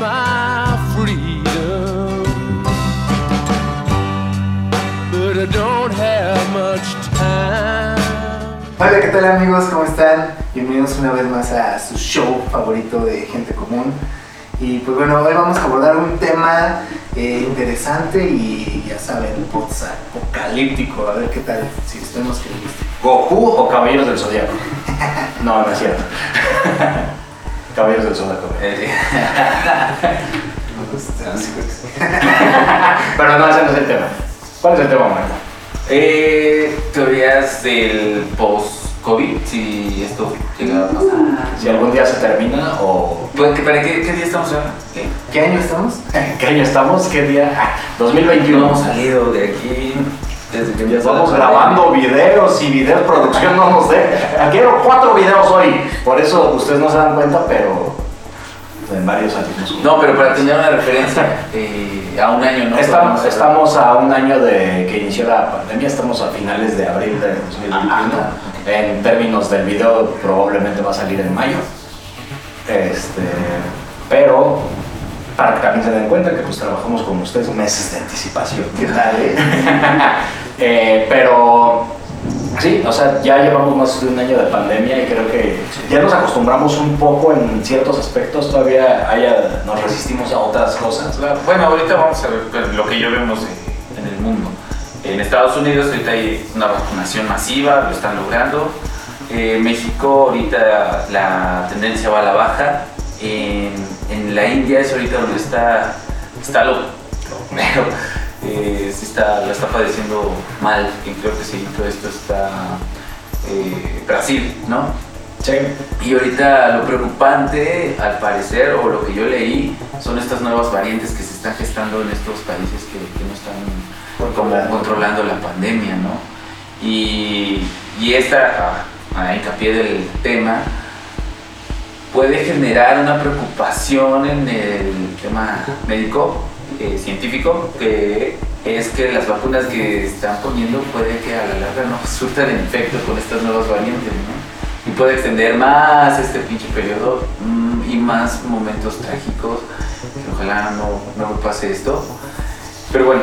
my freedom. But I don't have much time. Hola, ¿qué tal amigos? ¿Cómo están? Bienvenidos una vez más a su show favorito de gente común. Y pues bueno, hoy vamos a abordar un tema eh, interesante y ya saben, post-apocalíptico. A ver qué tal, si esperemos que. ¿Goku o Caballeros del Zodiaco? No, no es cierto. Caballeros del Zodiaco. Eh. Pero no, ese no es el tema. ¿Cuál es el tema, Marco? Eh, teorías del post-COVID, si esto llega a pasar. Si algún día se termina o... Pues, ¿qué- ¿Para qué, qué día estamos ahora? ¿Qué? ¿Qué año estamos? ¿Qué año estamos? ¿Qué día? Ah, No 2021. hemos salido de aquí desde que Estamos grabando videos y video producción, no nos sé. Quiero cuatro videos hoy. Por eso ustedes no se dan cuenta, pero en varios años. No, pero para tener una referencia eh, a un año, ¿no? Estamos, estamos a un año de que inició la pandemia, estamos a finales de abril de 2021. Ajá. En términos del video, probablemente va a salir en mayo. Este, pero para que también se den cuenta que pues trabajamos con ustedes meses de anticipación. ¿Qué tal? eh? Eh, pero sí, o sea, ya llevamos más de un año de pandemia y creo que ya nos acostumbramos un poco en ciertos aspectos, todavía haya, nos resistimos a otras cosas. Claro. Bueno, ahorita vamos a ver pues, lo que yo vemos en, en el mundo. En Estados Unidos ahorita hay una vacunación masiva, lo están logrando. Eh, México ahorita la tendencia va a la baja. En, en la India es ahorita donde está, está lo, lo mero. Eh, está, lo está padeciendo mal. Y creo que sí, todo esto está eh, Brasil, ¿no? Sí. Y ahorita lo preocupante, al parecer, o lo que yo leí, son estas nuevas variantes que se están gestando en estos países que, que no están como Controlando. controlando la pandemia, ¿no? Y, y esta, a, a hincapié del tema, puede generar una preocupación en el tema médico, eh, científico, que es que las vacunas que están poniendo puede que a la larga no surtan efecto con estas nuevas variantes. Y puede extender más este pinche periodo mm, y más momentos trágicos, ojalá no, no pase esto. Pero bueno,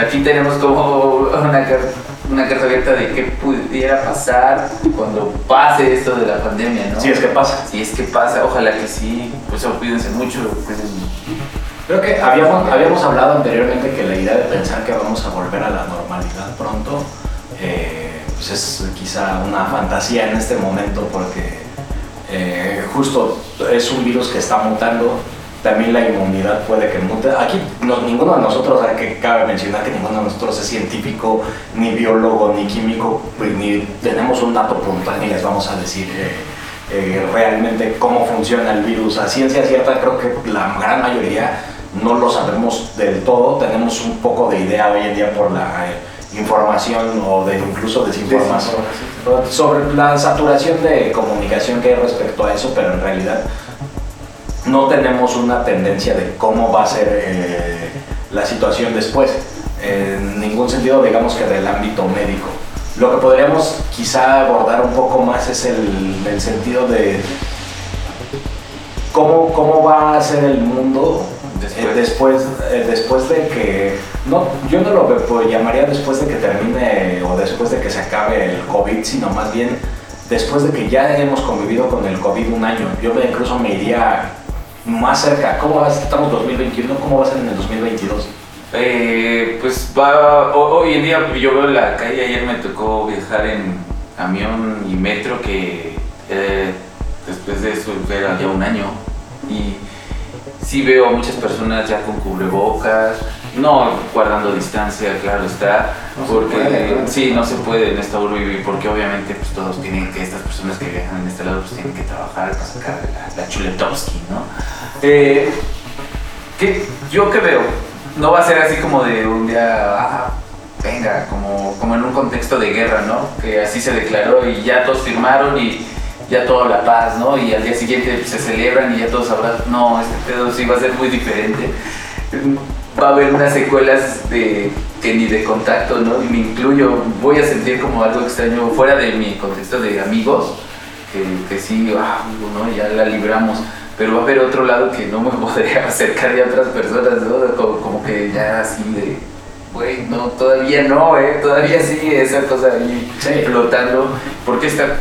aquí tenemos como una, car- una carta abierta de qué pudiera pasar cuando pase esto de la pandemia, ¿no? Si es que pasa. Si es que pasa, ojalá que sí, pues oh, cuídense mucho, cuídense. Creo que habíamos, habíamos hablado anteriormente que la idea de pensar que vamos a volver a la normalidad pronto, eh, pues es quizá una fantasía en este momento porque eh, justo es un virus que está mutando, también la inmunidad puede que mute. Aquí no- ninguno de nosotros, hay que cabe mencionar que ninguno de nosotros es científico, ni biólogo, ni químico, pues, ni tenemos un dato puntual ni les vamos a decir. eh, eh, realmente cómo funciona el virus. A ciencia cierta creo que la gran mayoría no lo sabemos del todo, tenemos un poco de idea hoy en día por la eh, información o de incluso desinformación sobre la saturación de comunicación que hay respecto a eso, pero en realidad no tenemos una tendencia de cómo va a ser eh, la situación después. En ningún sentido, digamos que del ámbito médico. Lo que podríamos quizá abordar un poco más es el, el sentido de cómo, cómo va a ser el mundo Después. eh, después, eh, después de que, no, yo no lo pues, llamaría después de que termine o después de que se acabe el COVID, sino más bien después de que ya hemos convivido con el COVID un año. Yo me- incluso me iría más cerca. ¿Cómo va a ser? Estamos 2021, ¿cómo va a ser en el 2022? Eh, pues va, ho- hoy en día yo veo la calle, ayer me tocó viajar en camión y metro que eh, después de eso era ya un año y sí veo a muchas personas ya con cubrebocas, no guardando distancia, claro está, No porque sí, no se puede en esta urbe porque obviamente pues todos tienen que, estas personas que viajan en este lado pues tienen que trabajar para sacar la, la chuletovsky, ¿no? Eh, que yo que veo, no va a ser así como de un día, ah, venga, como, como en un contexto de guerra, ¿no? Que así se declaró y ya todos firmaron y ya toda la paz, ¿no? Y al día siguiente pues, se celebran y ya todos abrazan. No, este pedo sí va a ser muy diferente. Va a haber unas secuelas de que ni de contacto, ¿no? Y me incluyo, voy a sentir como algo extraño fuera de mi contexto de amigos, que, que sí, ah, ¿no? Ya la libramos. pero va a haber otro lado que no me podría acercar ya a otras personas, ¿no? Como, como que ya así de, güey, no, todavía no, ¿eh? Todavía sigue esa cosa ahí Sí. flotando, porque esta,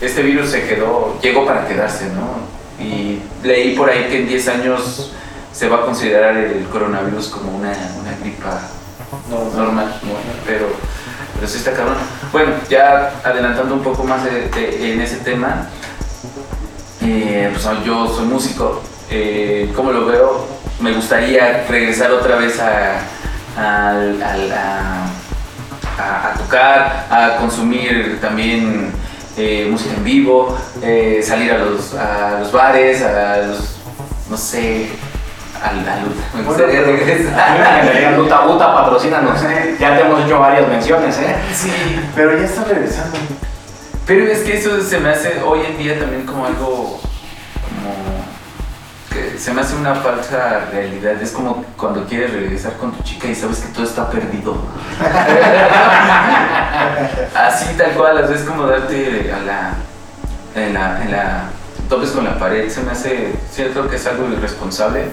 este virus se quedó, llegó para quedarse, ¿no? Y leí por ahí que en 10 años se va a considerar el coronavirus como una, una gripa normal, ¿no? pero, pero sí está cabrón. Bueno, ya adelantando un poco más de- de- en ese tema, eh, pues yo soy músico, eh, ¿cómo lo veo? Me gustaría regresar otra vez a, a, a- a tocar, a consumir también eh, música en vivo, eh, salir a los, a los bares, a los, no sé, al, al- me gustaría regresar. me encantaría Luta Buta, patrocínanos. Ya te hemos hecho varias menciones, ¿eh? Sí, Pero ya está regresando. Pero es que eso se me hace hoy en día también como algo como que se me hace una falsa realidad. Es como cuando quieres regresar con tu chica y sabes que todo está perdido. Así tal cual, veces como darte a la en la en la topes con la pared. Se me hace cierto que es algo irresponsable.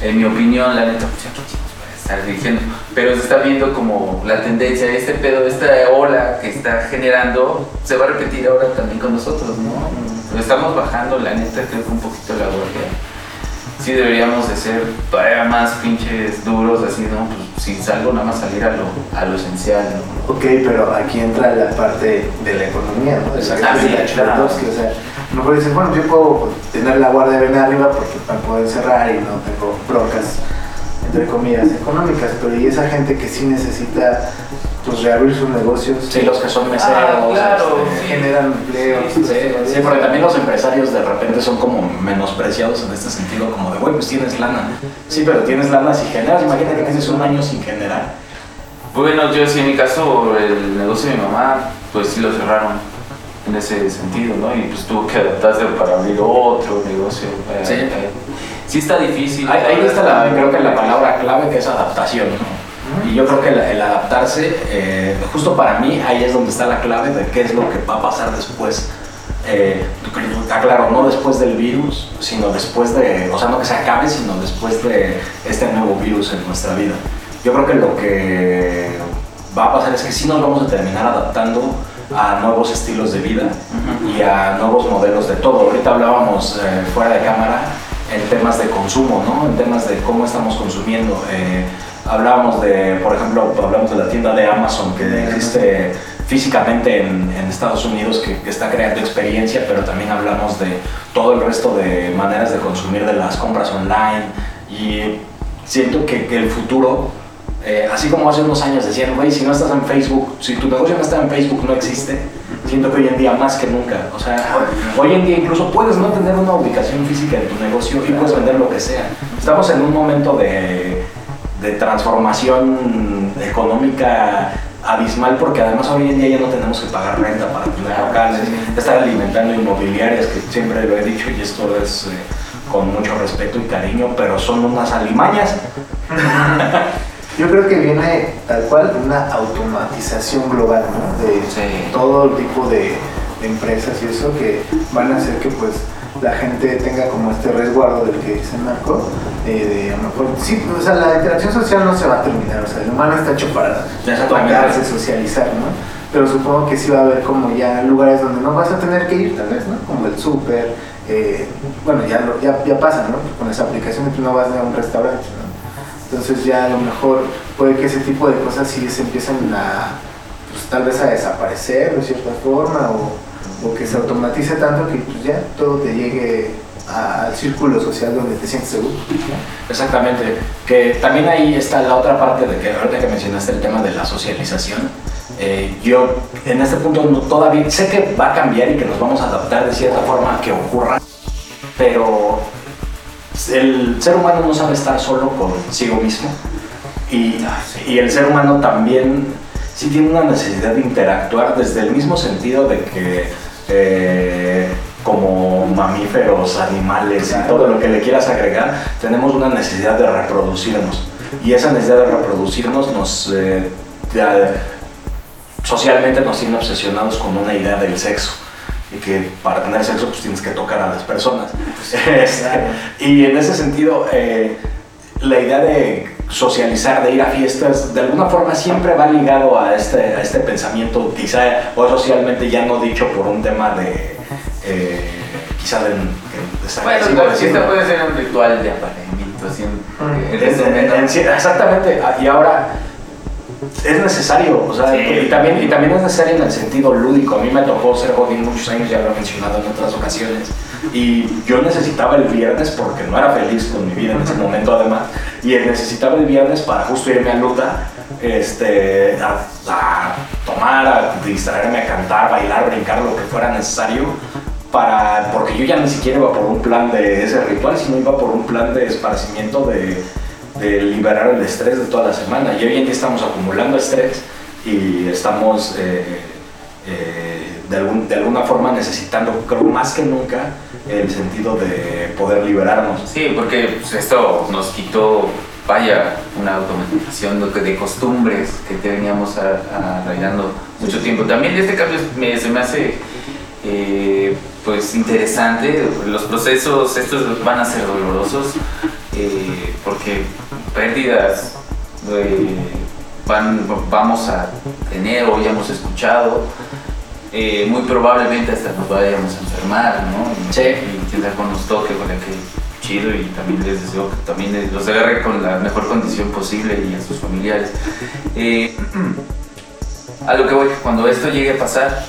En mi opinión, la neta, pues estar dirigiendo. Pero se está viendo como la tendencia, este pedo, esta ola que está generando, se va a repetir ahora también con nosotros, ¿no? Estamos bajando, la neta, creo que un poquito la guardia. Sí deberíamos de ser todavía más pinches duros, así, ¿no? Pues si salgo, nada más salir a lo, a lo esencial, ¿no? Ok, pero aquí entra la parte de la economía, ¿no? Que Ah, sí, claro. O sea, a lo mejor dices, bueno, yo puedo tener la guardia bien arriba porque me puedo encerrar y no tengo broncas, entre comillas, económicas, pero y esa gente que sí necesita, pues, reabrir sus negocios, Sí, los que son meseros. Ah, claro, este, sí. generan empleos. Sí, sí, porque también los empresarios de repente son como menospreciados en este sentido, como de, güey, pues tienes lana. Sí, pero tienes lana si generas. Imagínate que tienes un año sin generar. Bueno, yo sí en mi caso, el negocio de mi mamá, pues sí lo cerraron en ese sentido, ¿no? Y pues tuvo que adaptarse para abrir otro negocio. eh, Sí. eh. Sí está difícil. Ahí, ahí está la, creo que la palabra clave que es adaptación, ¿no? Y yo creo que el, el adaptarse, eh, justo para mí, ahí es donde está la clave de qué es lo que va a pasar después. Eh, aclaro, no después del virus, sino después de, o sea, no que se acabe, sino después de este nuevo virus en nuestra vida. Yo creo que lo que va a pasar es que sí nos vamos a terminar adaptando a nuevos estilos de vida y a nuevos modelos de todo. Ahorita hablábamos eh, fuera de cámara en temas de consumo, ¿no? En temas de cómo estamos consumiendo. Eh, hablábamos de, por ejemplo, hablamos de la tienda de Amazon que existe físicamente en, en Estados Unidos que, que está creando experiencia, pero también hablamos de todo el resto de maneras de consumir de las compras online y siento que, que el futuro, eh, así como hace unos años decían, güey, si no estás en Facebook, si tu negocio no está en Facebook, no existe. Siento que hoy en día más que nunca, o sea, hoy en día incluso puedes no tener una ubicación física en tu negocio y puedes vender lo que sea. Estamos en un momento de, de transformación económica abismal porque además hoy en día ya no tenemos que pagar renta para tener locales, estar alimentando inmobiliarias, que siempre lo he dicho y esto es eh, con mucho respeto y cariño, pero son unas alimañas. Yo creo que viene tal cual una automatización global, ¿no? De Sí. todo tipo de, de empresas y eso que van a hacer que pues la gente tenga como este resguardo del que dice Marco, eh, de a lo mejor, sí, o sea, la interacción social no se va a terminar, o sea, el humano está hecho para tocarse, socializar, ¿no? Pero supongo que sí va a haber como ya lugares donde no vas a tener que ir, tal vez, ¿no? Como el súper, eh, bueno, ya, lo- ya, ya pasa, ¿no? Con las aplicaciones tú no vas a un restaurante, ¿no? Entonces ya a lo mejor puede que ese tipo de cosas sí se empiecen a, pues tal vez a desaparecer de cierta forma o, o que se automatice tanto que pues ya todo te llegue a- al círculo social donde te sientes seguro. Exactamente, que también ahí está la otra parte de que ahorita que mencionaste el tema de la socialización, eh, yo en este punto no- todavía sé que va a cambiar y que nos vamos a adaptar de cierta forma a que ocurra, pero el ser humano no sabe estar solo consigo mismo. Y, y el ser humano también sí tiene una necesidad de interactuar desde el mismo sentido de que eh, como mamíferos, animales y todo lo que le quieras agregar, tenemos una necesidad de reproducirnos. Y esa necesidad de reproducirnos nos eh, socialmente nos tiene obsesionados con una idea del sexo y que para tener sexo pues tienes que tocar a las personas. Este, y en ese sentido, eh, la idea de socializar, de ir a fiestas, de alguna forma siempre va ligado a este, a este pensamiento, quizá o socialmente ya no dicho por un tema de, eh, quizá de, de estar Bueno, la fiesta puede ser un ritual de apareamiento, así, en En- en- sí, exactamente, y ahora es necesario, o sea, Sí. y, también, y también es necesario en el sentido lúdico. A mí me tocó ser godín muchos años, ya lo he mencionado en otras ocasiones, y yo necesitaba el viernes porque no era feliz con mi vida en ese momento además, y necesitaba el viernes para justo irme a Luta, este, a, a tomar, a distraerme, a cantar, bailar, brincar, lo que fuera necesario. Para, porque yo ya ni siquiera iba por un plan de ese ritual, sino iba por un plan de esparcimiento, de, de liberar el estrés de toda la semana. Y hoy en día estamos acumulando estrés y estamos eh, eh, de, algún- de alguna forma necesitando, creo más que nunca, el sentido de poder liberarnos. Sí, porque pues, esto nos quitó, vaya, una automatización de, costumbres que te veníamos a- arraigando mucho tiempo. También este cambio me- se me hace eh, pues interesante. Los procesos estos van a ser dolorosos eh, porque pérdidas eh, van, vamos a tener o ya hemos escuchado. Eh, muy probablemente hasta nos vayamos a enfermar, ¿no? Y, Sí. y que nos toque que chido y también les deseo que también los agarre con la mejor condición posible y a sus familiares. Eh, a lo que voy, cuando esto llegue a pasar,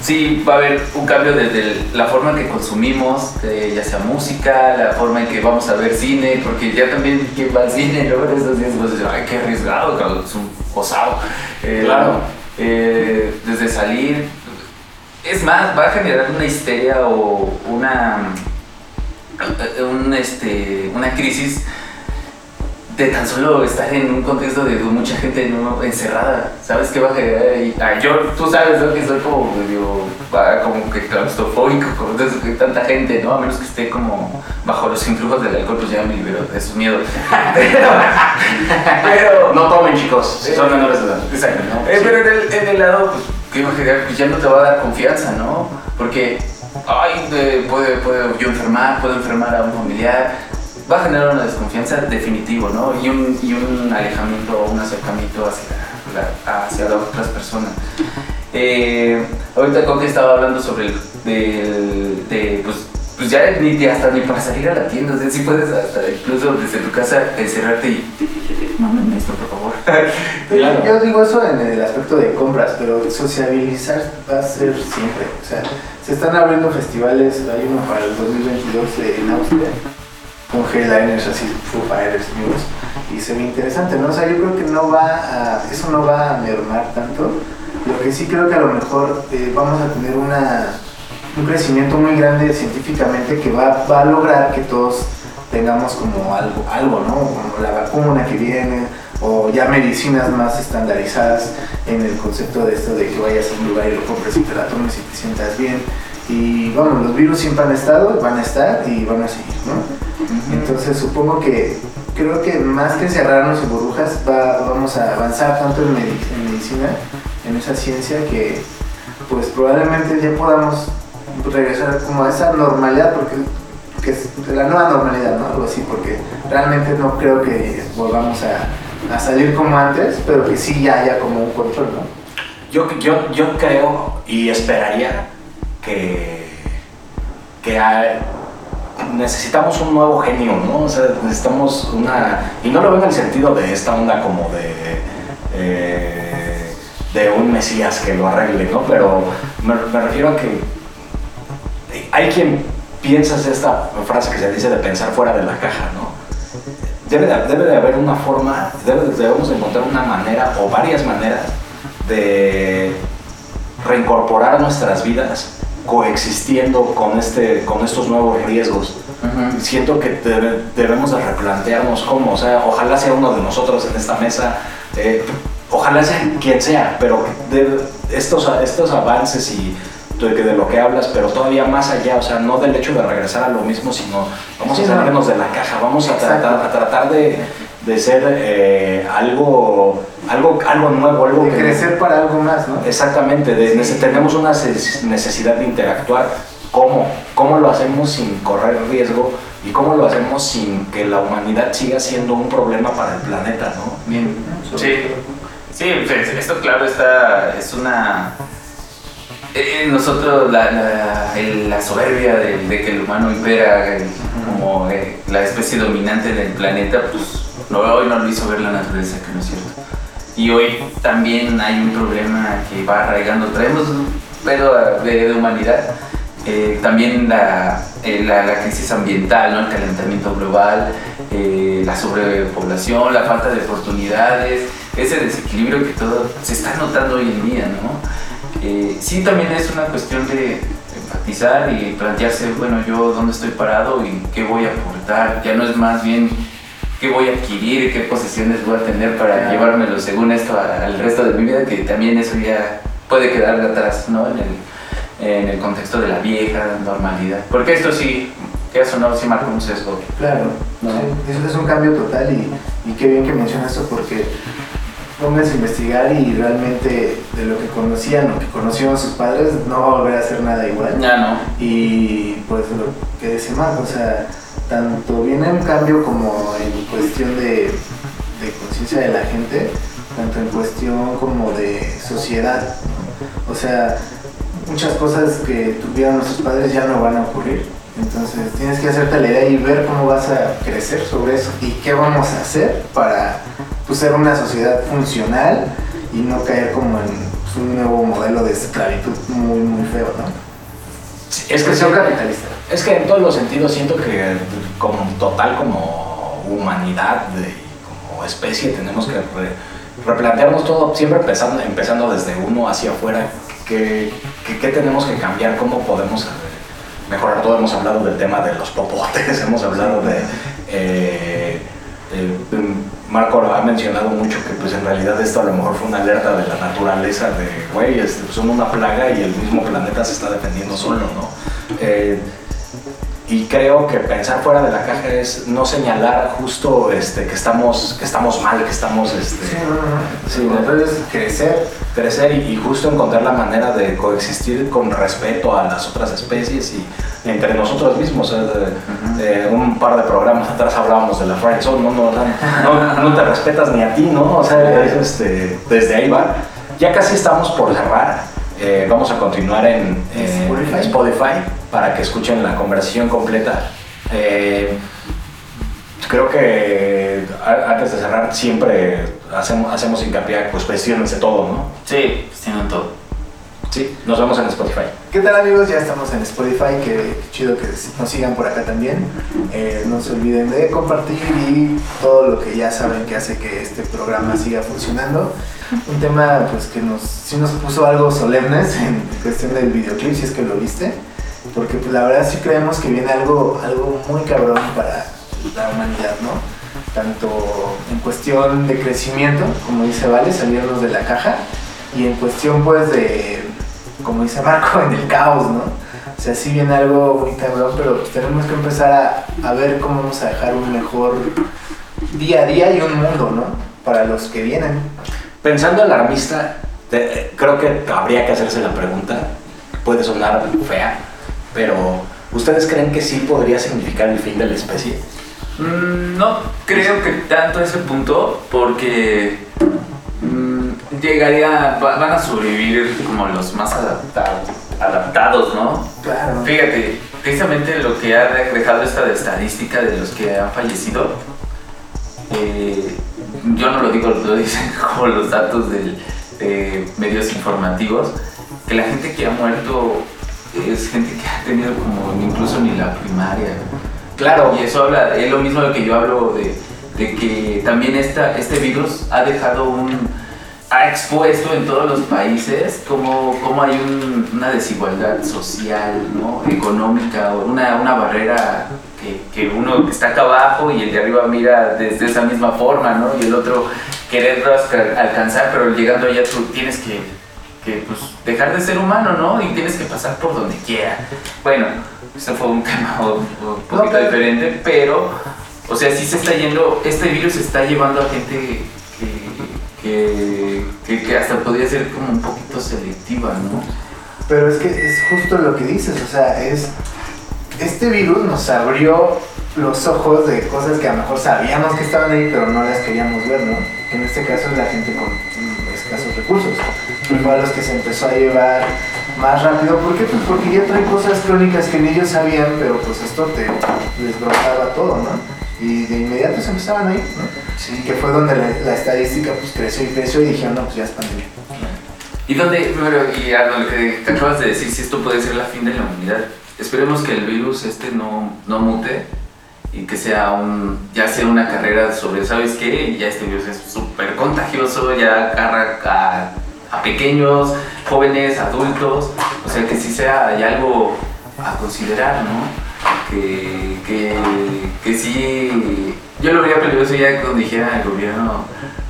sí va a haber un cambio desde la forma en que consumimos, eh, ya sea música, la forma en que vamos a ver cine, porque ya también quien va al cine, ¿no? En estos días decir, ay, qué arriesgado, cabrón, es un osado. Eh, Claro. eh, desde salir, es más, va a generar una histeria o una, un, este, una crisis de tan solo estar en un contexto de mucha gente ¿no? encerrada, ¿sabes qué va a generar ahí? Ah, yo, tú sabes ¿no? que soy como medio, ah, como que claustrofóbico, como que tanta gente, ¿no? A menos que esté como bajo los influjos del alcohol, pues ya me libero de esos miedos. Pero, pero No tomen chicos, si son menores de edad. Exacto, ¿no? Eh, Sí. Pero en el, en el lado, pues, ¿qué va a generar? Pues ya no te va a dar confianza, ¿no? Porque, ay, de- puede, puede yo enfermar, puedo enfermar a un familiar. Va a generar una desconfianza definitivo, ¿no? Y un, y un alejamiento, un acercamiento hacia, la- hacia las otras personas. Eh, ahorita Coque estaba hablando sobre el, del- de, pues, pues ya ni ni hasta ni para salir a la tienda, o sea, sí puedes hasta incluso desde tu casa encerrarte y, mámenme esto, por favor. Claro. Yo digo eso en el aspecto de compras, pero sociabilizar va a ser siempre. O sea, se están abriendo festivales, hay uno para el 2022 en Austria, con headliners así, Foo Fighters, Muse, y se ve interesante, ¿no? O sea, yo creo que no va a, eso no va a mermar tanto. Lo que sí creo que a lo mejor eh, vamos a tener una, un crecimiento muy grande científicamente que va, va a lograr que todos tengamos como algo, algo, ¿no? Como la vacuna que viene, o ya medicinas más estandarizadas en el concepto de esto de que vayas a un lugar y lo compres y te la tomes y te sientas bien. Y bueno, los virus siempre han estado, van a estar y van a seguir, ¿no? Entonces supongo que creo que más que encerrarnos en burbujas, va- vamos a avanzar tanto en, medi- en medicina, en esa ciencia, que pues probablemente ya podamos regresar como a esa normalidad, porque que es la nueva normalidad, ¿no? Algo así, porque realmente no creo que volvamos a, a salir como antes, pero que sí ya haya como un control, ¿no? Yo, yo, yo creo y esperaría que, que hay- necesitamos un nuevo genio, ¿no? O sea, necesitamos una... Y no lo veo en el sentido de esta onda como de... eh, de un mesías que lo arregle, ¿no? Pero me, refiero a que hay quien piensa esta frase que se dice de pensar fuera de la caja, ¿no? Debe de, haber una forma, debe de- debemos de encontrar una manera o varias maneras de reincorporar nuestras vidas coexistiendo con, este, con estos nuevos riesgos. Siento que debe- debemos de replantearnos cómo, o sea, ojalá sea uno de nosotros en esta mesa, eh, ojalá sea quien sea, pero de estos, estos avances y de, lo que hablas, pero todavía más allá, o sea, no del hecho de regresar a lo mismo, sino vamos Sí, a no. salirnos de la caja, vamos a Exacto. tratar, a tratar de, de ser eh, algo, algo, algo nuevo, algo De que- crecer para algo más, ¿no? Exactamente, de- tenemos una necesidad de interactuar. ¿Cómo? ¿Cómo lo hacemos sin correr riesgo? ¿Y cómo lo hacemos sin que la humanidad siga siendo un problema para el planeta, no? Bien. Sí. Sí, pues, esto claro está, es una... eh, nosotros la, la, el- la soberbia de, de que el humano impera el- como eh, la especie dominante del planeta, pues no, hoy no lo hizo ver la naturaleza, que no es cierto. Y hoy también hay un problema que va arraigando, traemos un de, humanidad, eh, también la, eh, la crisis ambiental, ¿no? el calentamiento global, eh, la sobrepoblación, la falta de oportunidades, ese desequilibrio que todo se está notando hoy en día, ¿no? Eh, sí, también es una cuestión de enfatizar y plantearse, bueno, yo dónde estoy parado y qué voy a aportar, ya no es más bien qué voy a adquirir qué posesiones voy a tener para llevármelo según esto a- al resto de mi vida, que también eso ya puede quedar de atrás, ¿no? En el, en el contexto de la vieja normalidad. Porque esto sí, que eso no, sí marca un sesgo. Claro, No. sí, eso es un cambio total y, y qué bien que mencionas eso porque pónganse a investigar y realmente de lo que conocían o que conocieron sus padres no va a volver a ser nada igual. Ya no. Y pues lo que decía Marco, o sea, tanto viene un cambio como en cuestión de, de conciencia de la gente, tanto en cuestión como de sociedad. O sea, muchas cosas que tuvieron nuestros padres ya no van a ocurrir. Entonces tienes que hacerte la idea y ver cómo vas a crecer sobre eso y qué vamos a hacer para pues, ser una sociedad funcional y no caer como en pues, un nuevo modelo de esclavitud muy, muy feo, ¿no? Es que, capitalista. es que en todos los sentidos siento que como total, como humanidad y como especie tenemos que re- replantearnos todo, siempre empezando, empezando desde uno hacia afuera, qué, qué- tenemos que cambiar, cómo podemos mejorar todo. Hemos hablado del tema de los popotes, hemos hablado de... eh, eh, Marco ha mencionado mucho que pues en realidad esto a lo mejor fue una alerta de la naturaleza de, güey, este, son una plaga y el mismo planeta se está defendiendo solo, ¿no? Eh, y creo que pensar fuera de la caja es no señalar justo este, que, estamos, que estamos mal, que estamos... Este, Sí, no, no. Sí, Entonces, crecer. crecer y, y justo encontrar la manera de coexistir con respeto a las otras especies y entre nosotros mismos. ¿eh? De- de un par de programas atrás hablábamos de la friend zone, ¿no? No, no, no te respetas ni a ti, ¿no? O sea, es, este, desde ahí va. Ya casi estamos por cerrar. Eh, vamos a continuar en, en Spotify. Spotify para que escuchen la conversación completa. Eh, creo que antes de cerrar siempre hacemos, hacemos hincapié, pues cuestionense todo, ¿no? Sí, tienen todo. Sí, nos vemos en Spotify. ¿Qué tal amigos? Ya estamos en Spotify, que qué chido que nos sigan por acá también. Eh, no se olviden de compartir y todo lo que ya saben que hace que este programa siga funcionando. Un tema pues que nos, sí nos puso algo solemnes en cuestión del videoclip, si es que lo viste. Porque pues, la verdad sí creemos que viene algo, algo muy cabrón para la humanidad, ¿no? Tanto en cuestión de crecimiento, como dice Vale, salirnos de la caja, y en cuestión pues de, como dice Marco, en el caos, ¿no? O sea, sí viene algo muy cabrón, pero pues tenemos que empezar a, a ver cómo vamos a dejar un mejor día a día y un mundo, ¿no? Para los que vienen. Pensando alarmista, te- creo que habría que hacerse la pregunta. Puede sonar fea, pero ¿ustedes creen que sí podría significar el fin de la especie? Mm, no creo que tanto a ese punto, porque mm, llegaría, va- van a sobrevivir como los más adaptados, adaptados, ¿no? Claro. Fíjate, precisamente lo que ha dejado esta estadística de los que han fallecido, eh, yo no lo digo, lo dicen como los datos de medios informativos, que la gente que ha muerto es gente que ha tenido como incluso ni la primaria. Claro, Y eso habla, es lo mismo de que yo hablo de, de que también esta, este virus ha dejado un, ha expuesto en todos los países como, como hay un- una desigualdad social, ¿no? económica, una, una barrera que, que uno está acá abajo y el de arriba mira desde esa misma forma, ¿no? y el otro querer alcanzar, pero llegando allá tú tienes que, que pues, dejar de ser humano, ¿no? Y tienes que pasar por donde quiera. Bueno, eso fue un tema un, poquito pero- diferente, pero O sea, sí se está yendo, este virus está llevando a gente que, que, que hasta podría ser como un poquito selectiva, ¿no? Pero es que es justo lo que dices, o sea, es este virus nos abrió los ojos de cosas que a lo mejor sabíamos que estaban ahí, pero no las queríamos ver, ¿no? En este caso es la gente con escasos recursos. Y fue a los que se empezó a llevar más rápido. ¿Por qué? Pues porque ya trae cosas crónicas que ni ellos sabían, pero pues esto te les brotaba todo, ¿no? Y de inmediato se empezaban ahí, ¿no? Sí. Que fue donde la, la estadística pues creció y creció y dijeron, no, pues ya es pandemia. Y donde, y a lo que te acabas de decir, si esto puede ser la fin de la humanidad, esperemos que el virus este no, no mute y que sea un, ya sea una carrera sobre, ¿sabes qué? Ya este virus es súper contagioso, ya agarra a, a pequeños, jóvenes, adultos, o sea que sí sea ya algo a considerar, ¿no? Que, que, que sí, yo lo vería peligroso ya cuando dijera el gobierno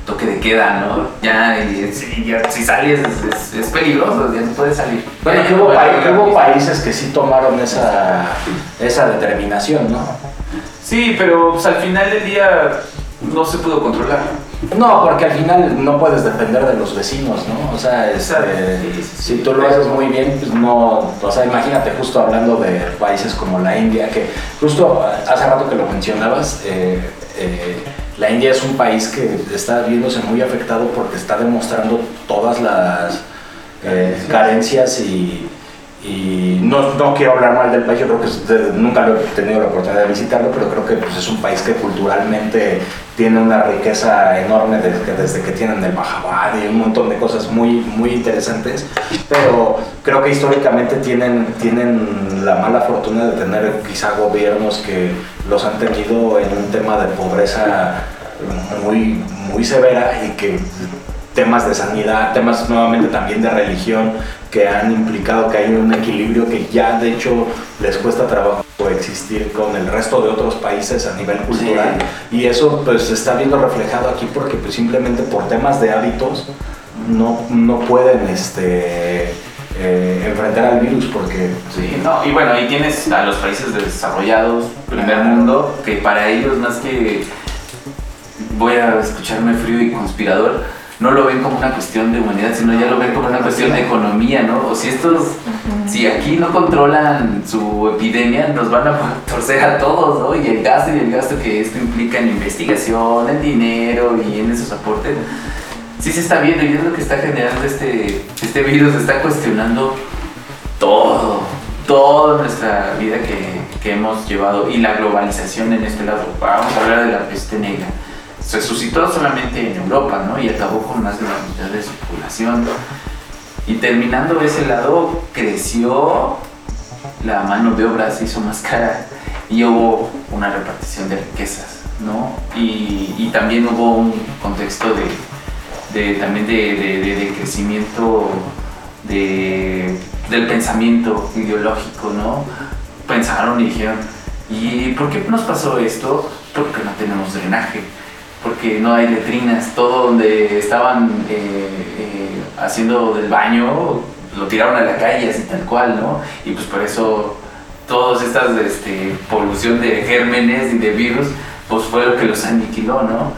toque de queda, ¿no? Ya, y, ya si sales es, es, peligroso, ya no puedes salir. Bueno, que hubo, pa- hubo países que sí tomaron esa, esa determinación, ¿no? Sí, pero pues, al final del día no se pudo controlar. No, porque al final no puedes depender de los vecinos, ¿no? O sea, este, Exacto. Sí, sí, sí. si tú lo haces muy bien, pues no, o sea, imagínate justo hablando de países como la India, que justo hace rato que lo mencionabas, eh, eh, la India es un país que está viéndose muy afectado porque está demostrando todas las eh, carencias y, y no, no quiero hablar mal del país, yo creo que de- nunca lo he tenido la oportunidad de visitarlo, pero creo que pues, es un país que culturalmente tiene una riqueza enorme desde desde que tienen el Mahabad y un montón de cosas muy, muy interesantes, pero creo que históricamente tienen, tienen la mala fortuna de tener quizá gobiernos que los han tenido en un tema de pobreza muy, muy severa y que temas de sanidad, temas nuevamente también de religión que han implicado que hay un equilibrio que ya de hecho les cuesta trabajo coexistir con el resto de otros países a nivel cultural. Y eso pues se está viendo reflejado aquí porque pues simplemente por temas de hábitos no, no pueden este, eh, enfrentar al virus porque Sí, no, y bueno, ahí tienes a los países desarrollados, primer mundo, que para ellos más que voy a escucharme frío y conspirador, no lo ven como una cuestión de humanidad, sino ya lo ven como una cuestión de economía, ¿no? O si estos, si aquí no controlan su epidemia, nos van a torcer a todos, ¿no? Y el gasto y el gasto que esto implica en investigación, en dinero y en esos aportes, sí se está viendo y es lo que está generando este, este virus, está cuestionando todo, toda nuestra vida que, que hemos llevado y la globalización en este lado. Vamos a hablar de la peste negra. Se suscitó solamente en Europa, ¿no? Y acabó con más de la mitad de su población. Y terminando ese lado, creció la mano de obra, se hizo más cara y hubo una repartición de riquezas, ¿no? Y, también hubo un contexto de, de también de, de- de- de crecimiento de, del pensamiento ideológico, ¿no? Pensaron y dijeron, ¿y por qué nos pasó esto? Porque no tenemos drenaje, porque no hay letrinas, todo donde estaban eh, eh, haciendo del baño lo tiraron a la calle así tal cual, ¿no? Y pues por eso todas estas este, polución de gérmenes y de virus, pues fue lo que los aniquiló, ¿no?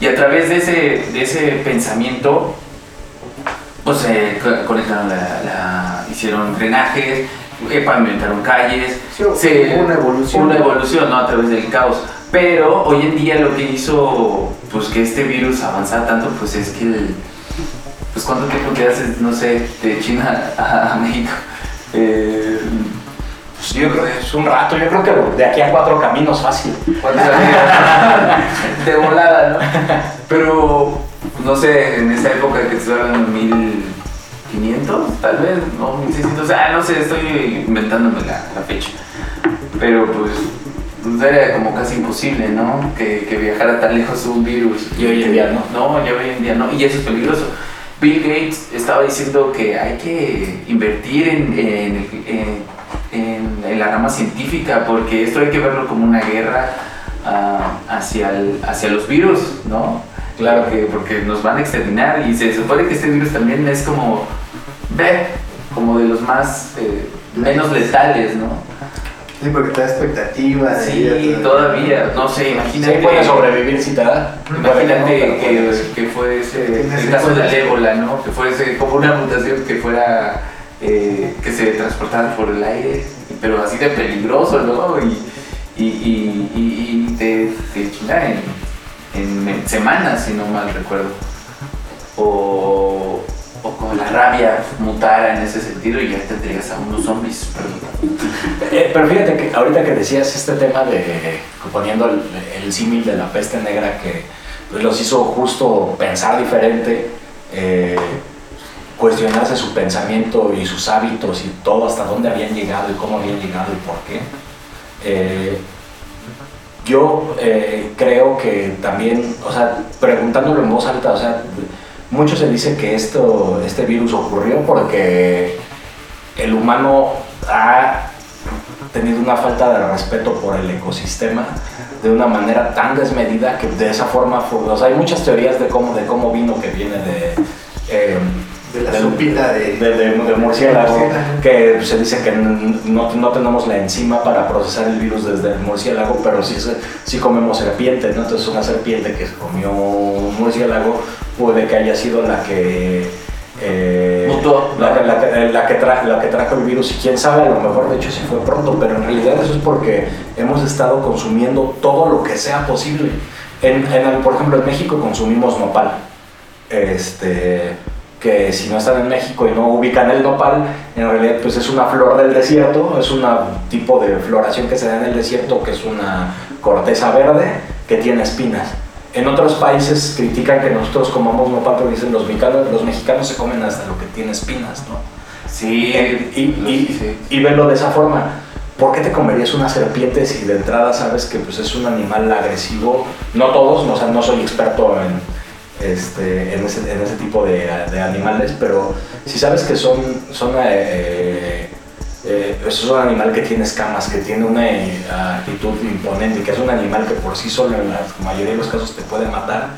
Y a través de ese, de ese pensamiento, pues eh, co- conectaron la, la- hicieron drenajes, pavimentaron calles, Sí, una evolución. una evolución, ¿no? A través del caos. Pero hoy en día lo que hizo, pues que este virus avanzara tanto, pues es que el, pues cuánto tiempo te haces, no sé, de China a, a México. Eh, pues, yo creo que es un rato, yo creo que de aquí a cuatro caminos fácil. De volada, ¿no? Pero, no sé, en esa época que hablando, 1500, tal vez, no, 1600, ah, no sé, estoy inventándome la, la fecha. Pero pues, pues, era como casi imposible, ¿no? Que, que viajara tan lejos un virus. Y hoy en día no. No, ya hoy en día no, y eso es peligroso. Bill Gates estaba diciendo que hay que invertir en, en, en- la rama científica porque esto hay que verlo como una guerra ah, hacia, el- hacia los virus, ¿no? Claro que porque nos van a exterminar y se supone que este virus también es como, ve, como de los más, eh, menos letales, ¿no? Sí, porque te da expectativa. de vida Sí, todavía, no sé, imagínate. Sí, puede sobrevivir si te da. Imagínate no, que, puede. que fue ese, el caso del secuelas. ébola, ¿no? Que fuese como una mutación que fuera, eh, que se transportara por el aire, pero así de peligroso, ¿no? Y, y, y, y, y te, te chinga en, en, en semanas, si no mal recuerdo. O, o con la rabia mutara en ese sentido y ya tendrías a unos zombies super Eh, pero fíjate que ahorita que decías este tema de poniendo el, símil de la peste negra que pues, los hizo justo pensar diferente, eh, cuestionarse su pensamiento y sus hábitos y todo, hasta dónde habían llegado y cómo habían llegado y por qué. Eh, yo creo que también, o sea, preguntándolo en voz alta, o sea, mucho se dice que esto, este virus ocurrió porque el humano ha tenido una falta de respeto por el ecosistema de una manera tan desmedida que de esa forma, fue- o sea, hay muchas teorías de cómo, de cómo vino que viene de... eh, De la de- de, de- murciélago, que se dice que no, no tenemos la enzima para procesar el virus desde el murciélago, pero sí, sí comemos serpiente, ¿no? Entonces una serpiente que se comió un murciélago puede que haya sido la que... eh, Mutó. la, que- la que- la que tra- la que trajo el virus y quién sabe, a lo mejor de hecho sí fue pronto, pero en realidad eso es porque hemos estado consumiendo todo lo que sea posible. En, en el- por ejemplo, en México consumimos nopal, este, que si no están en México y no ubican el nopal, en realidad pues es una flor del desierto, es un tipo de floración que se da en el desierto, que es una corteza verde que tiene espinas. En otros países critican que nosotros comamos nopal, pero dicen los mexicanos, los mexicanos se comen hasta lo que tiene espinas, ¿no? Sí, y, y, y verlo de esa forma. ¿Por qué te comerías una serpiente si de entrada sabes que pues, es un animal agresivo? No todos, no, o sea, no soy experto en, este, en, ese, en ese tipo de, de animales, pero si sabes que son, son, eh, eh, es un animal que tiene escamas, que tiene una eh, actitud imponente, que es un animal que por sí solo en la mayoría de los casos te puede matar,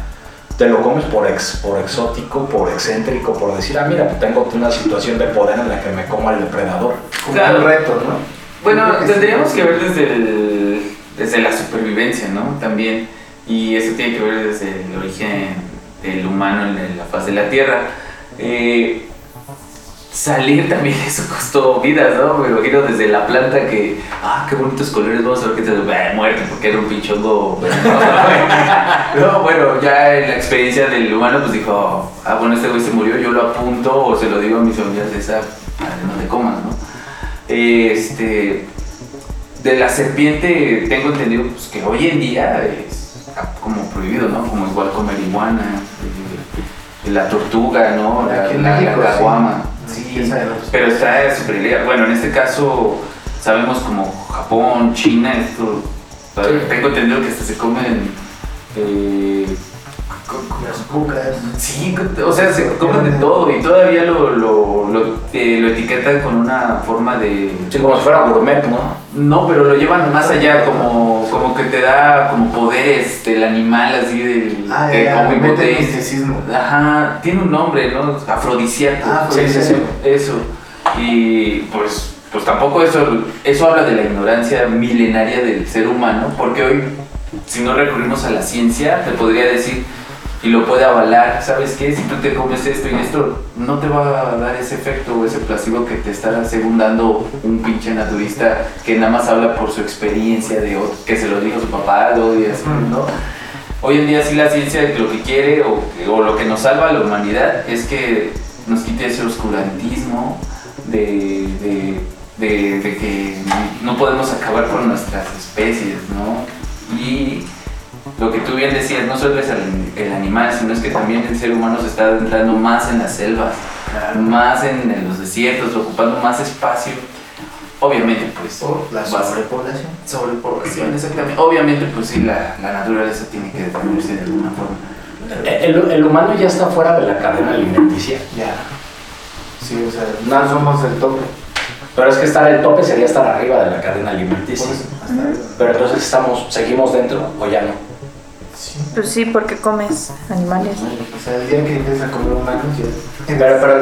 te lo comes por, ex, por exótico, por excéntrico, por decir, ah, mira, tengo una situación de poder en la que me como al depredador. Como Claro. un reto, ¿no? Bueno, que tendríamos sí. que ver desde, el- desde la supervivencia, ¿no? También. Y eso tiene que ver desde el origen del humano en la faz de la Tierra. Eh, salir también eso costó vidas, ¿no? Me imagino desde la planta que, ah, qué bonitos colores, vamos a ver qué te bah, muerte porque era un pinchongo. no, bueno, ya en la experiencia del humano, pues dijo, ah, bueno, este güey se murió, yo lo apunto o se lo digo a mis familias de esa, no te comas, ¿no? Este, de la serpiente tengo entendido pues, que hoy en día es como prohibido, ¿no? Como igual comer iguana, eh, la tortuga, ¿no? La, la, la sí. Sí, pero está súper ilegal. Bueno, en este caso sabemos como Japón, China, esto. Sí. Tengo entendido que hasta se comen. eh, Las cucas. Sí, o sea, se comen de todo y todavía lo, lo, lo, eh, lo etiquetan con una forma de... Sí, como si fuera gourmet, ¿no? No, pero lo llevan más allá, como, como que te da como poderes del animal, así del... Ah, de ya, como misticismo. Ajá, tiene un nombre, ¿no? Afrodisíaco. Ah, Sí, sí, sí. Eso. Y pues, pues tampoco eso, eso habla de la ignorancia milenaria del ser humano, porque hoy, si no recurrimos a la ciencia, te podría decir, y lo puede avalar, ¿sabes qué? Si tú te comes esto y esto, no te va a dar ese efecto o ese placebo que te está según dando un pinche naturista que nada más habla por su experiencia de otro, que se lo dijo su papá, lo así, ¿no? Hoy en día sí la ciencia lo que quiere o, o lo que nos salva a la humanidad es que nos quite ese oscurantismo de, de, de- de que no podemos acabar con nuestras especies, ¿no? Y lo que tú bien decías, no solo es el, el animal, sino es que también el ser humano se está adentrando más en las selvas, más en, en los desiertos, ocupando más espacio. Obviamente, pues. Por la sobrepoblación. sobrepoblación, exactamente. Obviamente, pues sí, la, la naturaleza tiene que detenerse de alguna forma. El, el humano ya está fuera de la cadena alimenticia. Ya. Sí, o sea, no somos el tope. Pero es que estar el tope sería estar arriba de la cadena alimenticia. Pero entonces estamos, seguimos dentro o ya no. Sí. Pues sí, porque comes animales. O sea, el día que empiezas a comer humanos, ya. Pero, pero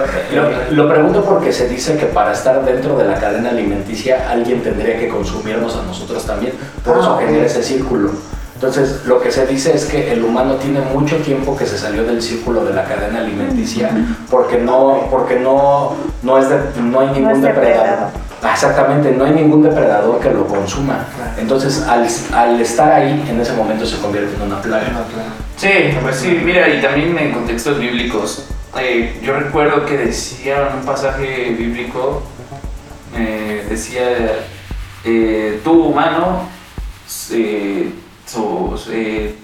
lo, lo pregunto porque se dice que para estar dentro de la cadena alimenticia alguien tendría que consumirnos a nosotros también. Por Ah, eso genera ese círculo. Entonces, lo que se dice es que el humano tiene mucho tiempo que se salió del círculo de la cadena alimenticia porque no, porque no, no, es de- no hay ningún depredador. Ah, Exactamente, no hay ningún depredador que lo consuma. Entonces, al, al estar ahí, en ese momento se convierte en una plaga. Claro. Sí, pues sí, mira, y también en contextos bíblicos. eh, yo recuerdo que decía en un pasaje bíblico, eh, decía, eh, tú humano, eh, so- eh,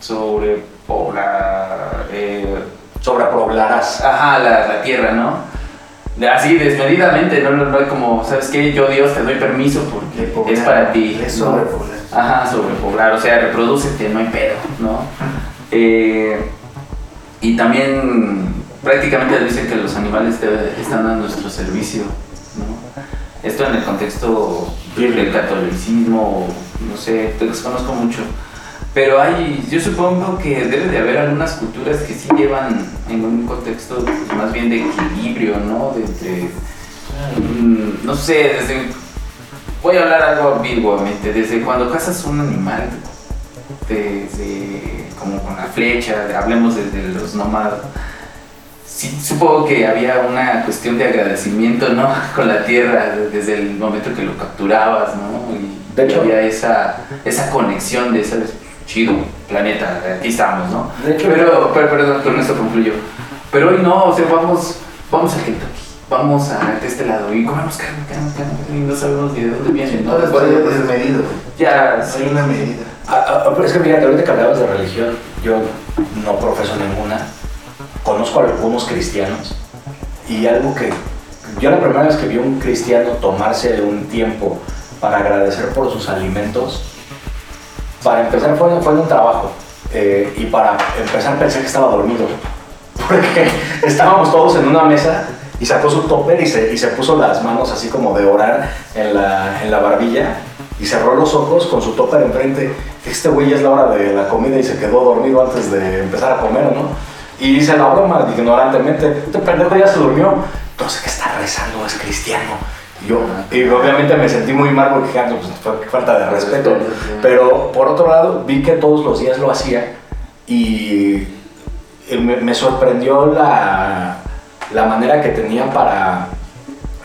sobrepobla, eh, Sobrepoblarás. ajá, la, la tierra, ¿no? De- Así, desmedidamente, no, no, no hay como, ¿sabes qué? Yo Dios te doy permiso porque Poblar, es para ti. Es ¿no? sobrepoblar. Ajá, sobrepoblar, o sea, reproducete, no hay pedo, ¿no? Eh, y también prácticamente dicen que los animales te- están a nuestro servicio, ¿no? Esto en el contexto del catolicismo, no sé, te desconozco mucho. Pero hay, yo supongo que debe de haber algunas culturas que sí llevan en un contexto pues, más bien de equilibrio, ¿no? De, de- mm, no sé, desde voy a hablar algo ambiguamente. Desde cuando cazas un animal, desde como con la flecha, hablemos desde los nómadas, sí supongo que había una cuestión de agradecimiento, ¿no? Con la tierra, desde el momento que lo capturabas, ¿no? Y De hecho- había esa, esa conexión de, ¿sabes? Chido, planeta, aquí estamos, ¿no? De hecho- pero, pero, perdón, con esto concluyo. Pero hoy no, o sea, vamos, vamos a Kentucky, vamos a este lado y comemos carne, carne, carne, y no sabemos ni de dónde viene, ¿no? Todo ya desmedido. ya, sí. Hay una medida. Ah, ah, pero es que fíjate, ahorita que hablabas de religión, yo no profeso ninguna, conozco a algunos cristianos y algo que yo la primera vez que vi a un cristiano tomarse un tiempo para agradecer por sus alimentos, para empezar fue, fue un trabajo eh, y para empezar pensé que estaba dormido, porque estábamos todos en una mesa y sacó su topper y se, y se puso las manos así como de orar en la, en la barbilla y cerró los ojos con su topper enfrente. Este güey ya es la hora de la comida y se quedó dormido antes de empezar a comer, ¿no? Y hice la broma ignorantemente, este pendejo ya se durmió. Entonces, ¿qué está rezando? Es cristiano. Yo, y obviamente me sentí muy mal porque "Ah, pues, fue falta de respeto. Pero por otro lado, vi que todos los días lo hacía y eh, me, me sorprendió la, la manera que tenía para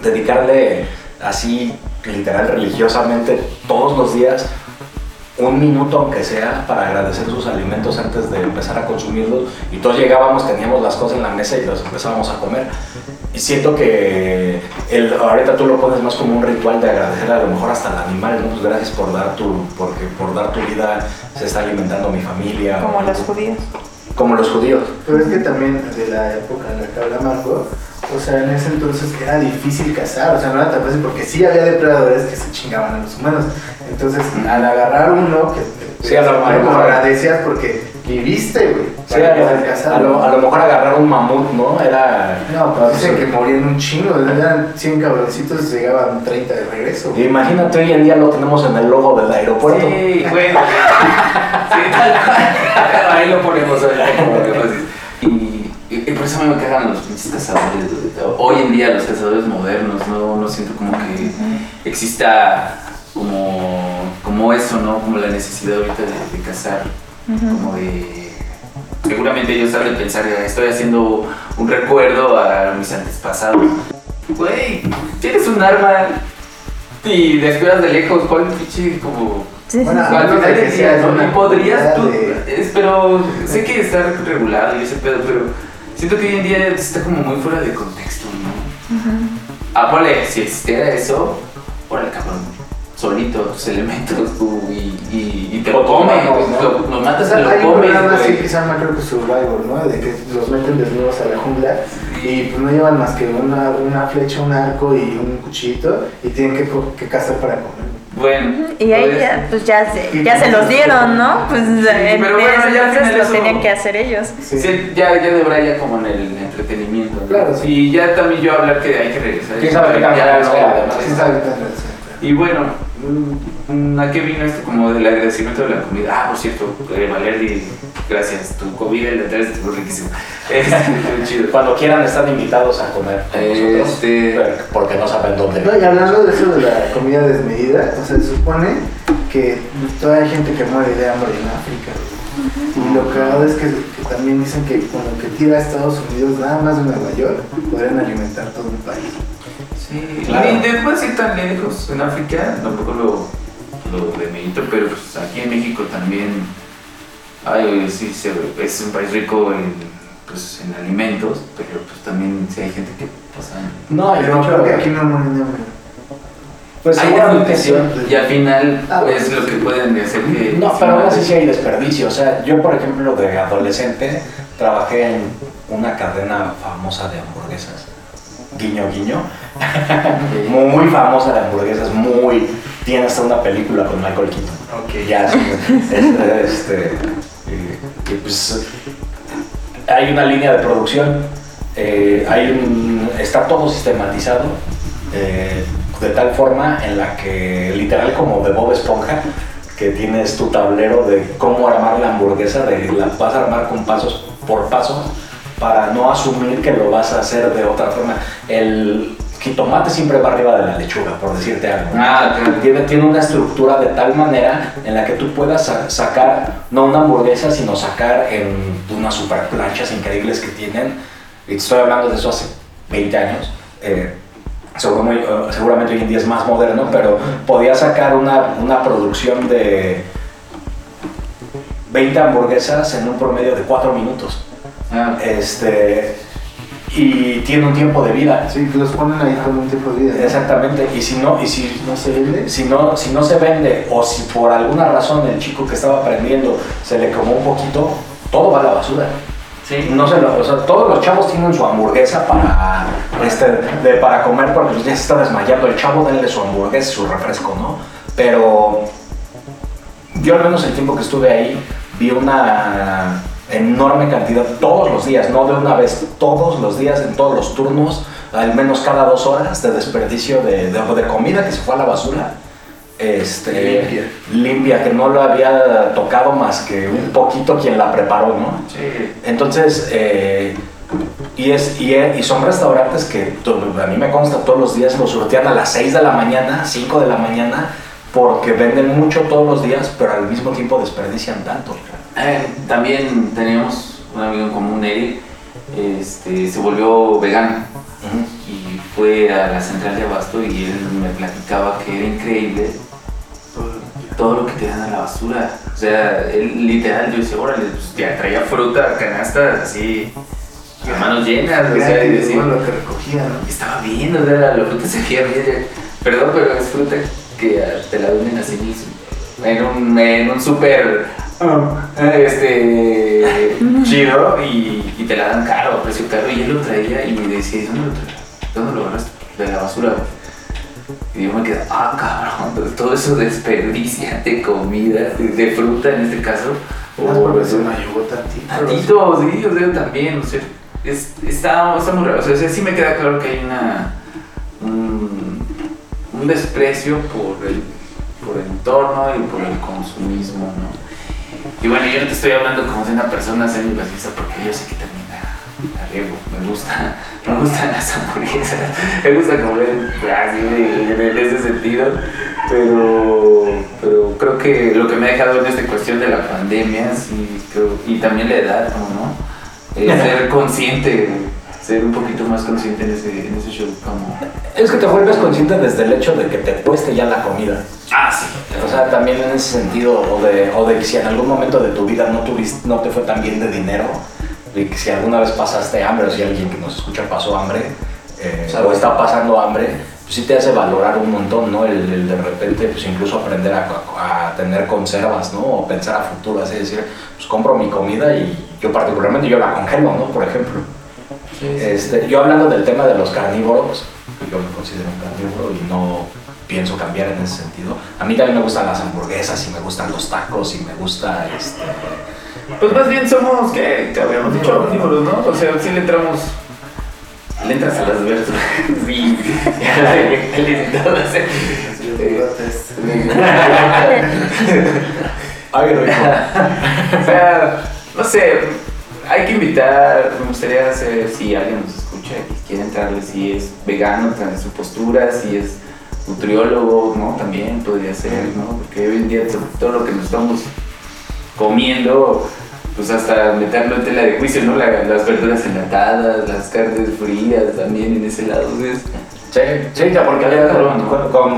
dedicarle así, literal, religiosamente, todos los días, un minuto aunque sea, para agradecer sus alimentos antes de empezar a consumirlos. Y todos llegábamos, teníamos las cosas en la mesa y los empezábamos a comer. Y siento que el, ahorita tú lo pones más como un ritual de agradecer a lo mejor hasta al animal, ¿no? Pues gracias por dar tu, porque por dar tu vida se está alimentando mi familia. Como los judíos. Como los judíos. Pero es que también de la época en la que habla Marco, o sea, en ese entonces era difícil cazar, o sea, no era tan fácil porque sí había depredadores que se chingaban a los humanos. Entonces, al agarrar uno, que te- Sí, a lo- a lo lo mejor. agradecías porque viviste, güey. Sí, a, a lo- a lo mejor agarrar un mamut, ¿no? Era... No, pues dicen que morían un chingo, eran 100 cabroncitos y llegaban 30 de regreso. güey. Imagínate, hoy en día lo tenemos en el logo del aeropuerto. Sí, bueno. sí, tal cual. Ahí lo ponemos ahorita como que fácil. Y, y, por eso a mí me cagan los pinches cazadores. Hoy en día los cazadores modernos, no, no siento como que exista como, como eso, ¿no? Como la necesidad ahorita de, de cazar. Como de... Seguramente ellos han de pensar, estoy haciendo un recuerdo a mis antepasados. Güey, tienes un arma y descuidas de lejos, ¿cuál pinche como Sí, sí, Bueno, ¿no? podrías tú, comunidad de- es- pero sé que está regulado y ese pedo, pero siento que hoy en día está como muy fuera de contexto, ¿no? Ah, ponle, si existiera eso, órale cabrón, solito, tus elementos tú y, y, y te lo comes, ¿no? lo, lo matas O sea, y lo hay un comes, programa así que se llama creo que Survivor, ¿no? De que los meten desnudos a la jungla y pues no llevan más que una, una flecha, un arco y un cuchillito y tienen que, que cazar para comer. Bueno, Y ahí pues, ya, pues ya se, ya se los dieron, ¿no? Pues en pero bueno, ya entonces lo eso- tenían que hacer ellos. Sí. Sí, ya, ya de verdad ya como en el entretenimiento. ¿no? Claro, sí. Y ya también yo hablar que hay que regresar. ¿Quién sabe qué Sí. Y bueno, ¿a qué vino esto? Como del agradecimiento de la comida. Ah, por cierto, eh, Valerdi, gracias. Tu comida el de atrás estuvo riquísimo. Este, chido. Cuando quieran están invitados a comer con Este- porque no saben dónde. No, y hablando de eso de la comida desmedida, o sea, se supone que todavía hay gente que muere de hambre en África. Y lo cagado es que, que también dicen que con lo que tira a Estados Unidos, nada más de Nueva York, podrían alimentar todo un país. Sí, Claro. ni te puedes ir tan lejos en África, tampoco lo, lo demerito, pero pues aquí en México también ay, sí, se- es un país rico en, pues, en alimentos, pero pues también sí hay gente que pasa. No, y Pero hecho, creo que aquí no mueren pues hay desnutrición y al final Ah, es lo que pueden hacer que... No, pero aún así sí hay desperdicio. O sea, yo, por ejemplo, de adolescente trabajé en una cadena famosa de hamburguesas. Guiño, guiño. Muy famosa de hamburguesas, muy. Tiene hasta una película con Michael Keaton. Ok. Ya, este, este, y- y pues hay una línea de producción, eh, hay un, está todo sistematizado eh, de tal forma en la que literal como de Bob Esponja que tienes tu tablero de cómo armar la hamburguesa, de la vas a armar con pasos por paso para no asumir que lo vas a hacer de otra forma. El jitomate siempre va arriba de la lechuga, por decirte algo. Ah, claro. Tiene, tiene una estructura de tal manera en la que tú puedas sa- sacar, no una hamburguesa, sino sacar en unas super planchas increíbles que tienen. Y te estoy hablando de eso hace 20 años. eh, seguro muy- eh, seguramente hoy en día es más moderno, pero podía sacar una, una producción de 20 hamburguesas en un promedio de 4 minutos. Ah, Este, y tiene un tiempo de vida. Sí, los ponen ahí con un tipo de vida. ¿no? Exactamente. Y si no, y si ¿No se vende? si no, si no se vende o si por alguna razón el chico que estaba aprendiendo se le quemó un poquito, todo va a la basura. sí. No se lo, o sea, todos los chavos tienen su hamburguesa para, este, de- para comer porque ya se está desmayando. El chavo denle su hamburguesa, su refresco, ¿no? Pero yo al menos el tiempo que estuve ahí vi una enorme cantidad todos los días, no de una vez, todos los días, en todos los turnos, al menos cada dos horas de desperdicio de, de- de comida que se fue a la basura. Este, Limpia. limpia, que no lo había tocado más que un poquito quien la preparó, ¿no? Sí. Entonces, eh, y, es, y, y son restaurantes que a mí me consta todos los días los surtean a las 6 de la mañana, 5 de la mañana, porque venden mucho todos los días, pero al mismo tiempo desperdician tanto. Eh, también teníamos un amigo en común, Eric, este, se volvió vegano y fue a la central de abasto y él me platicaba que era increíble todo lo que tiran a la basura. O sea, él literal, yo decía, órale, pues ya traía fruta, canastas así, a manos llenas, o sea, y decía, bueno, lo que recogían. ¿no? estaba bien, o sea, la, la fruta se veía bien. Perdón, pero es fruta que te la venden así en un, en un súper este, chido y, y te la dan caro, a precio caro. Y él lo traía y me decía, ¿dónde lo traes? ¿Dónde lo agarraste? De la basura. Y yo me quedé, ah, cabrón, todo eso desperdicia de comida, de, de fruta en este caso. O verdura. me ayudó tantito. Tantito, sí, o sea, también, o sea, es- está, está muy raro. O sea, sí me queda claro que hay una, un, un desprecio por el, por el entorno y por el consumismo, ¿no? Y bueno, yo no te estoy hablando como de una persona semi-vacía porque yo sé que también la, riego. Me gusta, me gustan las hamburguesas, me gusta comer así en ese sentido, pero, pero creo que lo que me ha dejado en esta cuestión de la pandemia, sí, creo, y también la edad, ¿no? no? Es ser consciente, ser un poquito más consciente en ese, en ese show, como... Es que te vuelves consciente desde el hecho de que te cueste ya la comida. Ah, sí. O sea, también en ese sentido, o de, o de que si en algún momento de tu vida no, tuviste, no te fue tan bien de dinero, y que si alguna vez pasaste hambre, o si alguien que nos escucha pasó hambre, eh, o está pasando hambre, pues sí te hace valorar un montón, ¿no? El, el de repente, pues incluso aprender a, a tener conservas, ¿no? O pensar a futuro, así decir, pues compro mi comida y yo particularmente yo la congelo, ¿no? Por ejemplo. Este, yo hablando del tema de los carnívoros, yo me considero un carnívoro y no pienso cambiar en ese sentido. A mí también me gustan las hamburguesas y me gustan los tacos y me gusta este, Pues más bien somos, ¿qué? Te habíamos dicho omnívoros, ¿no? O sea, sí le entramos. Le entras a las verduras a la. Eh, Ay, rico. o sea, no sé, hay que invitar, me gustaría hacer, si alguien nos escucha y quiere entrarle, si es vegano, su postura, si es nutriólogo, ¿no? También podría ser, ¿no? Porque hoy en día to- todo lo que nos estamos comiendo, pues hasta meterlo en tela de juicio, ¿no? La- las verduras enlatadas, las carnes frías también en ese lado, ¿ves? Sí, sí, ya porque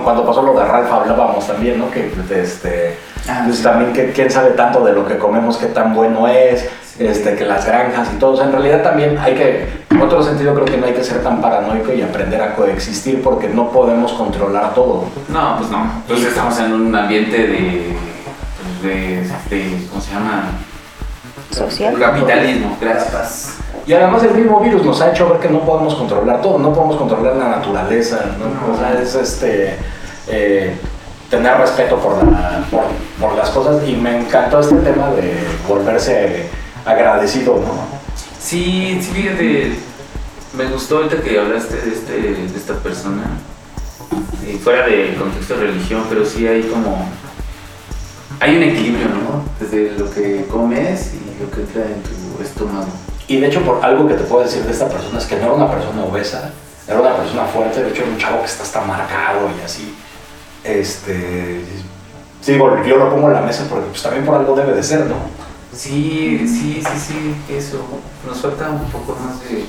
cuando pasó lo de Ralph hablábamos también, ¿no? Que este, Ah, pues sí. también que, quién sabe tanto de lo que comemos, qué tan bueno es. Este, que las granjas y todo. O sea, en realidad también hay que, en otro sentido creo que no hay que ser tan paranoico y aprender a coexistir porque no podemos controlar todo. No, pues no. Entonces estamos en un ambiente de, pues, de, de- ¿cómo se llama? Social. Capitalismo, gracias. Y además el mismo virus nos ha hecho ver que no podemos controlar todo, no podemos controlar la naturaleza, ¿no? O sea, es este, eh, tener respeto por, la- por, por las cosas y me encantó este tema de volverse agradecido, ¿no? Sí, sí, fíjate, me gustó ahorita que hablaste de, este, de esta persona, eh, fuera del contexto de religión, pero sí hay como, hay un equilibrio, ¿no? Desde lo que comes y lo que entra en tu estómago. Y de hecho, por algo que te puedo decir de esta persona es que no era una persona obesa, era una persona fuerte, de hecho era un chavo que está hasta marcado y así. Este, sí, bueno, yo lo pongo en la mesa porque pues, también por algo debe de ser, ¿no? Sí, sí, sí, sí, eso. Nos falta un poco más de,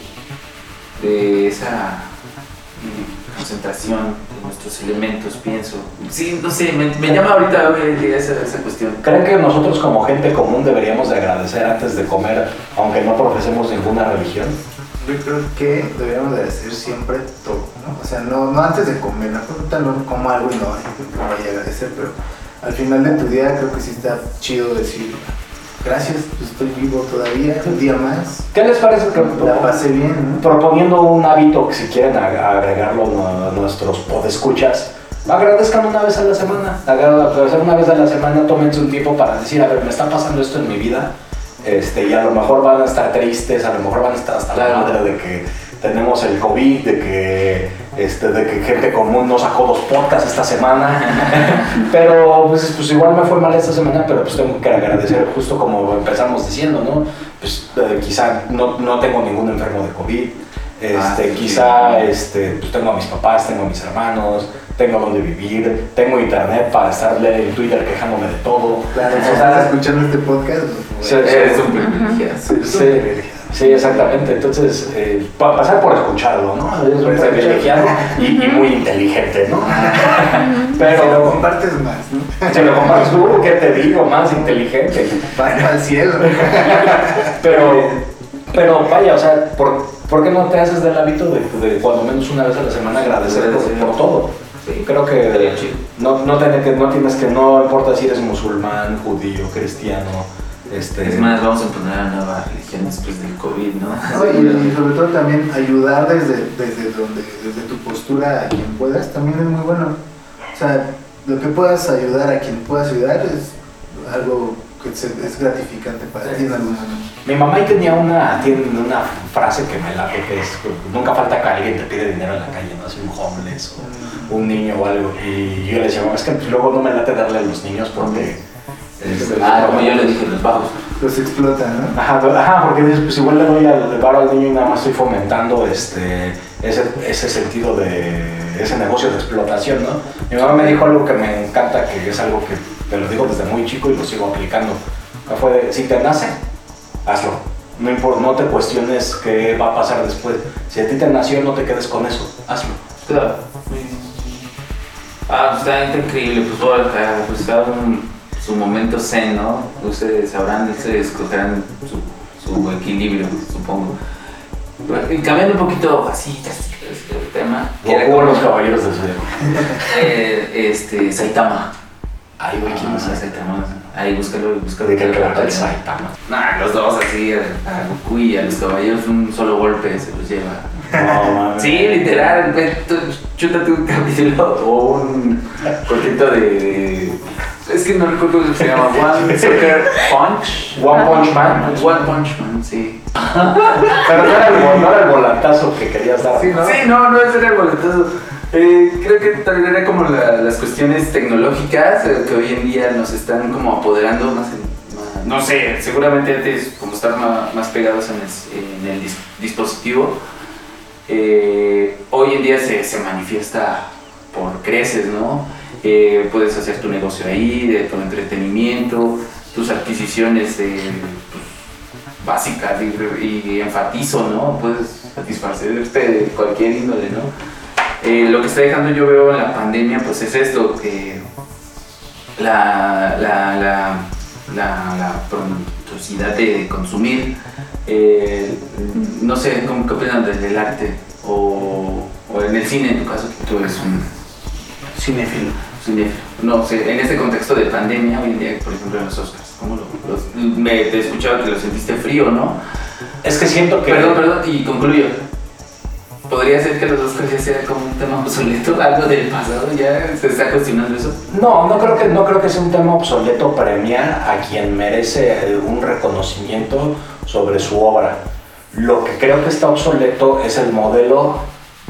de esa mm, concentración de nuestros elementos, pienso. Sí, no sé, me, me llama ahorita hoy en día esa, esa cuestión. ¿Creen que nosotros como gente común deberíamos de agradecer antes de comer, aunque no profesemos ninguna religión? Yo creo que deberíamos de hacer siempre todo, ¿no? O sea, no, no antes de comer, no ahorita no como algo y no, no vaya a agradecer, pero al final de tu día creo que sí está chido decir gracias, pues estoy vivo todavía, un día más, ¿Qué les parece que la pasé bien, ¿no? proponiendo un hábito que si quieren ag- agregarlo a nuestros podescuchas, agradezcan una vez a la semana, agradecer una vez a la semana, tómense un tiempo para decir, a ver, me está pasando esto en mi vida, este, y a lo mejor van a estar tristes, a lo mejor van a estar hasta la madre de que tenemos el COVID, de que, este, de que gente común no sacó dos podcasts esta semana, pero pues, pues igual me fue mal esta semana, pero pues tengo que agradecer justo como empezamos diciendo, ¿no? Pues eh, quizá no, no tengo ningún enfermo de COVID, este, Ah, sí. quizá este, pues tengo a mis papás, tengo a mis hermanos, tengo donde vivir, tengo internet para estarle en Twitter quejándome de todo. Claro, si O sea, estás escuchando este podcast, pues, Sí, Eres un privilegiado. Sí, exactamente. Entonces, eh, pa- pasar por escucharlo, ¿no? Es un privilegiado y, y muy inteligente, ¿no? si lo Pero compartes más, ¿no? si lo compartes tú, ¿qué te digo? Más inteligente. Va al cielo. Pero, pero vaya, o sea, ¿por, por qué no te haces del hábito de, de cuando menos una vez a la semana agradecer por, por todo? Sí. Creo que no, no, que, no tienes que, no importa si eres musulmán, judío, cristiano, este... Es más, vamos a poner una nueva religión después del COVID, ¿no? No, y, y sobre todo también ayudar desde, desde donde, desde tu postura a quien puedas, también es muy bueno. O sea, lo que puedas ayudar a quien puedas ayudar es algo que se- es gratificante para ti en algún momento. Mi mamá ahí tenía una, tiene una frase que me late, que es, nunca falta que alguien te pide dinero en la calle, ¿no? Así un homeless o un niño o algo. Y yo le decía, mamá, es que luego no me late darle a los niños porque... este, Ah, como yo le dije, los bajos. Los explotan, ¿no? Ajá, ajá, porque dices, pues igual le doy al varo al niño y nada más estoy fomentando este, ese, ese sentido de ese negocio de explotación, ¿no? Mi mamá me dijo algo que me encanta, que es algo que te lo digo desde muy chico y lo sigo aplicando. Que Fue de, si te nace, hazlo. No, impor- no te cuestiones qué va a pasar después. Si a ti te nació, no te quedes con eso, hazlo. Claro. Ah, pues está, está increíble, pues bueno, pues cada uno su momento zen, ¿no? Ustedes sabrán, ustedes escogerán su, su equilibrio, supongo. Y cambiando un poquito así, el tema. que era Como los caballeros del eh, este, Saitama. Ay, güey, ¿quién es? Saitama. Ahí, búscalo, búscalo. ¿De que el Saitama? Nah, los dos así, a, Goku y a los caballeros, un solo golpe se los lleva. No, mames. Sí, literal, chútate un capítulo o un cortito de, de- Es que no recuerdo cómo se llama. One Sucker Punch. One Punch Man. One Punch Man, sí. Pero no era, el, no era el volantazo que querías dar. Sí, ¿no? Sí, no, no, ese era el boletazo. Eh, creo que también era como la- las cuestiones tecnológicas eh, que hoy en día nos están como apoderando más, en- más- no sé, seguramente antes como estar más, pegados en el, en el dis- dispositivo, eh, hoy en día se, se manifiesta por creces, ¿no? Eh, puedes hacer tu negocio ahí, de tu entretenimiento, tus adquisiciones de, pues, básicas y, enfatizo, ¿no? Puedes satisfacerte de cualquier índole, ¿no? Eh, lo que está dejando yo veo en la pandemia pues es esto, que la, la, la, la, prontosidad de consumir, eh, no sé, ¿cómo, ¿qué opinan del, arte? O, o en el cine, en tu caso, que tú eres un Cinéfilo. No sé, en este contexto de pandemia, hoy en día, por ejemplo, en los Oscars, ¿cómo lo, me, te escuchaba que lo sentiste frío, ¿no? Es que siento que... Perdón, perdón, y concluyo. Podría ser que los Oscars ya sea como un tema obsoleto, algo del pasado, ya se está cuestionando eso. No, no creo que no creo que sea un tema obsoleto premiar a quien merece un reconocimiento sobre su obra. Lo que creo que está obsoleto es el modelo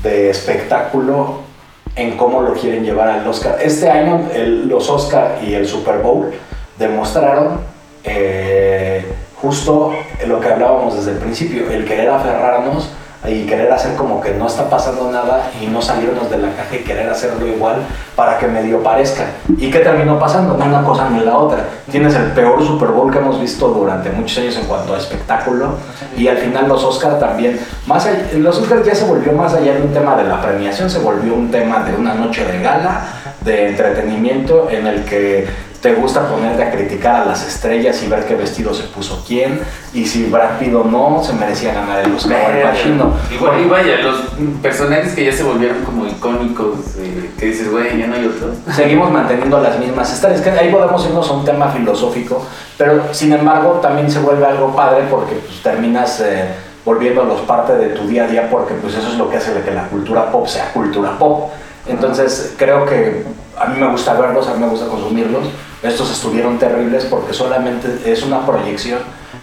de espectáculo en cómo lo quieren llevar al Oscar. Este año los Oscar y el Super Bowl demostraron eh, justo lo que hablábamos desde el principio, el querer aferrarnos y querer hacer como que no está pasando nada y no salirnos de la caja y querer hacerlo igual para que medio parezca. ¿Y qué terminó pasando? Ni una cosa ni la otra. Tienes el peor Super Bowl que hemos visto durante muchos años en cuanto a espectáculo y al final los Oscars también. Más allá- los Oscars ya se volvió más allá de un tema de la premiación, se volvió un tema de una noche de gala, de entretenimiento en el que te gusta ponerte a criticar a las estrellas y ver qué vestido se puso quién y si Brad Pitt o no se merecía ganar el Oscar Pacino. Igual, y vaya, los personajes que ya se volvieron como icónicos, eh, que dices, güey, ya no hay otro. Seguimos manteniendo las mismas estrellas, que ahí podemos irnos a un tema filosófico, pero sin embargo también se vuelve algo padre porque pues, terminas eh, volviéndolos parte de tu día a día porque pues eso es lo que hace de que la cultura pop sea cultura pop. Entonces creo que a mí me gusta verlos, a mí me gusta consumirlos. Estos estuvieron terribles porque solamente es una proyección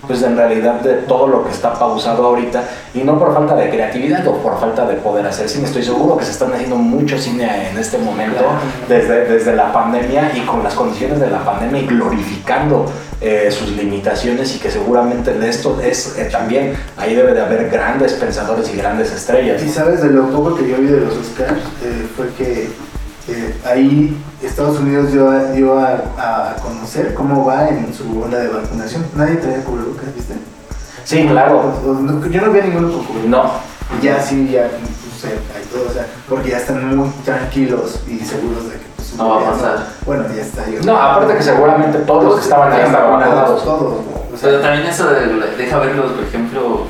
pues en realidad de todo lo que está pausado ahorita y no por falta de creatividad o por falta de poder hacer cine. Estoy seguro que se están haciendo mucho cine en este momento desde, desde la pandemia y con las condiciones de la pandemia y glorificando eh, sus limitaciones y que seguramente de esto es eh, también ahí debe de haber grandes pensadores y grandes estrellas. Y sabes, de lo poco que yo vi de los Oscars, eh, fue que eh, ahí Estados Unidos dio, a- dio a, a conocer cómo va en su onda de vacunación. Nadie traía cubrebocas, ¿viste? Sí, claro. Yo no vi a ninguno con cubrebocas. No, Y ya sí, ya pues, cerca y todo, o sea, porque ya están muy tranquilos y seguros de que pues, No va a pasar. Bueno, ya está. yo- no, aparte que seguramente todos los que estaban ahí Ya estaban vacunados. Todos, o sea, Pero también eso de, deja verlos, por ejemplo.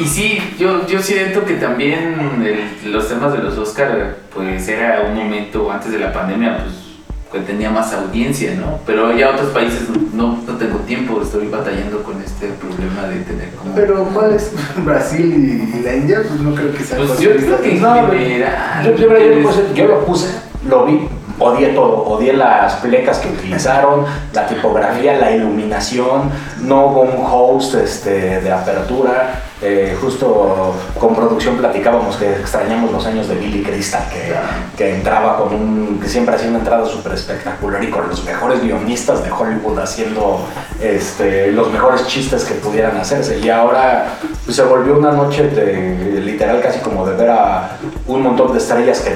Y sí, yo, yo siento que también el- los temas de los Oscar, pues era un momento antes de la pandemia, pues que tenía más audiencia, ¿no? Pero ya otros países no, no tengo tiempo, estoy batallando con este problema de tener como... Pero ¿cuál es Brasil y la India? Pues no creo que sea pues yo creo que en No, general... Yo, yo lo puse, lo vi, odié todo, odié las plecas que utilizaron, la tipografía, la iluminación, no hubo un host este, de apertura, eh, justo con producción platicábamos que extrañamos los años de Billy Crystal, que, que entraba con un, que siempre hacía una entrada súper espectacular y con los mejores guionistas de Hollywood haciendo este, los mejores chistes que pudieran hacerse. Y ahora pues, se volvió una noche de, literal casi como de ver a un montón de estrellas que,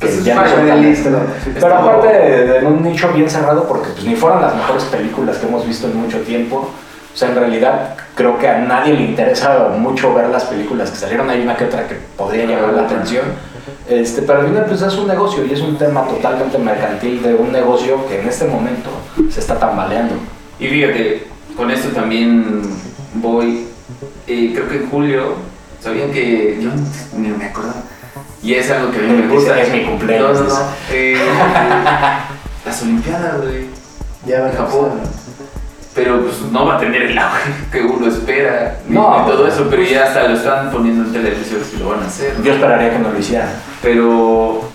que ya no ¿no? Pero aparte de, de un nicho bien cerrado, porque pues, ni fueron las mejores películas que hemos visto en mucho tiempo. O sea, en realidad creo que a nadie le interesa mucho ver las películas que salieron. Hay una que otra que podría llamar la atención. Este, pero al final pues es un negocio y es un tema totalmente mercantil de un negocio que en este momento se está tambaleando. Y fíjate, con esto también voy, eh, creo que en julio, ¿sabían que yo ni me acuerdo? Y es algo que a mí me gusta. Es mi cumpleaños, No, no, no. eh, las Olimpiadas, güey. Ya van a Japón. Pero pues no va a tener el auge que uno espera. No, ni todo eso, pero pues- ya hasta lo están poniendo en televisión si lo van a hacer. Yo esperaría que no lo hicieran. Pero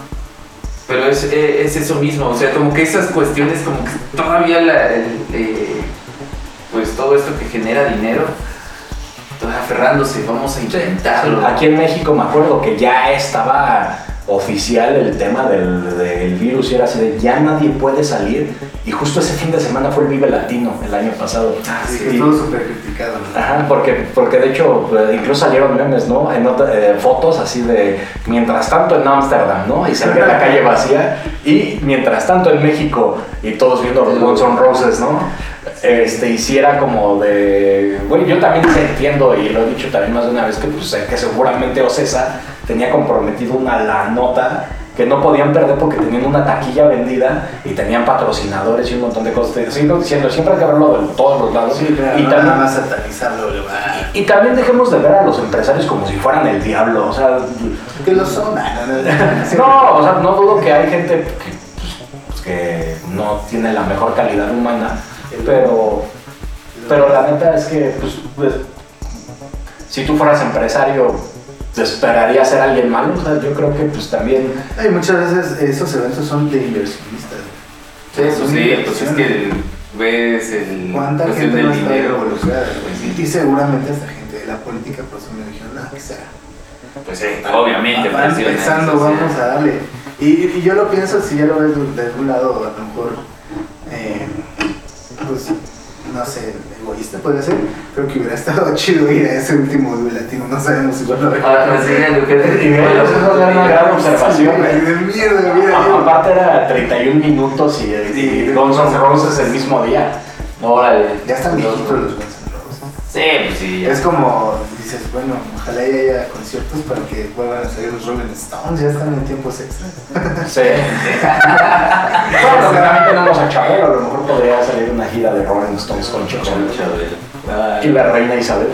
pero es, eh, es eso mismo, o sea, como que esas cuestiones, como que todavía la, el, eh, pues todo esto que genera dinero, aferrándose, vamos a intentarlo. Aquí en México me acuerdo que ya estaba oficial el tema del, del virus y era así de ya nadie puede salir y justo ese fin de semana fue el Vive Latino el año pasado. Así Y- que todo súper criticado. ¿no? Ajá, porque, porque de hecho eh, incluso salieron memes, ¿no? En otra- eh, fotos así de mientras tanto en Ámsterdam, ¿no? Y se ve la calle vacía y mientras tanto en México y todos viendo los Guns N' Roses, ¿no? Este, hiciera como de... Bueno, yo también entiendo y lo he dicho también más de una vez que, pues, que seguramente Ocesa tenía comprometido una la nota que no podían perder porque tenían una taquilla vendida y tenían patrocinadores y un montón de cosas. Sigo diciendo, siempre hay que verlo de todos los lados. Sí, pero y no también- nada más satanizarlo. y también dejemos de ver a los empresarios como si fueran el diablo. O sea, Que lo son. no, o sea, no dudo que hay gente que, pues, que no tiene la mejor calidad humana, pero, pero la neta es que, pues, pues, si tú fueras empresario, ¿te esperaría ser alguien malo? O sea, yo creo que, pues, también... Ay, muchas veces esos eventos son de inversionistas. Sí, Son sí, pues es que ves el ¿Cuánta gente del no está dinero. involucrada? Pues sí. Y seguramente esta gente de la política, por eso me dijeron, no, que sea. Pues sí, obviamente, Van pensando, eso, sí. vamos a darle. Y, y yo lo pienso, si ya lo ves de, de algún lado, a lo mejor, eh, pues, no sé, egoísta puede ser. Creo que hubiera estado chido ir a ese último Vive latino, no sabemos si lo Ah, pues sí, lo que Y mira, eso es una gran observación. De mierda, mira. Aparte era 31 minutos y, y Guns N' Roses el mismo día. Órale. Ya están viejitos los Guns. Sí, pues sí. ya. Es como, dices, bueno, ojalá ya haya conciertos para que vuelvan a salir los Rolling Stones, ya están en tiempos extras. Sí. bueno, también tenemos a Chabelo, a lo mejor podría salir una gira de Rolling Stones con Chabelo. Y la reina Isabel.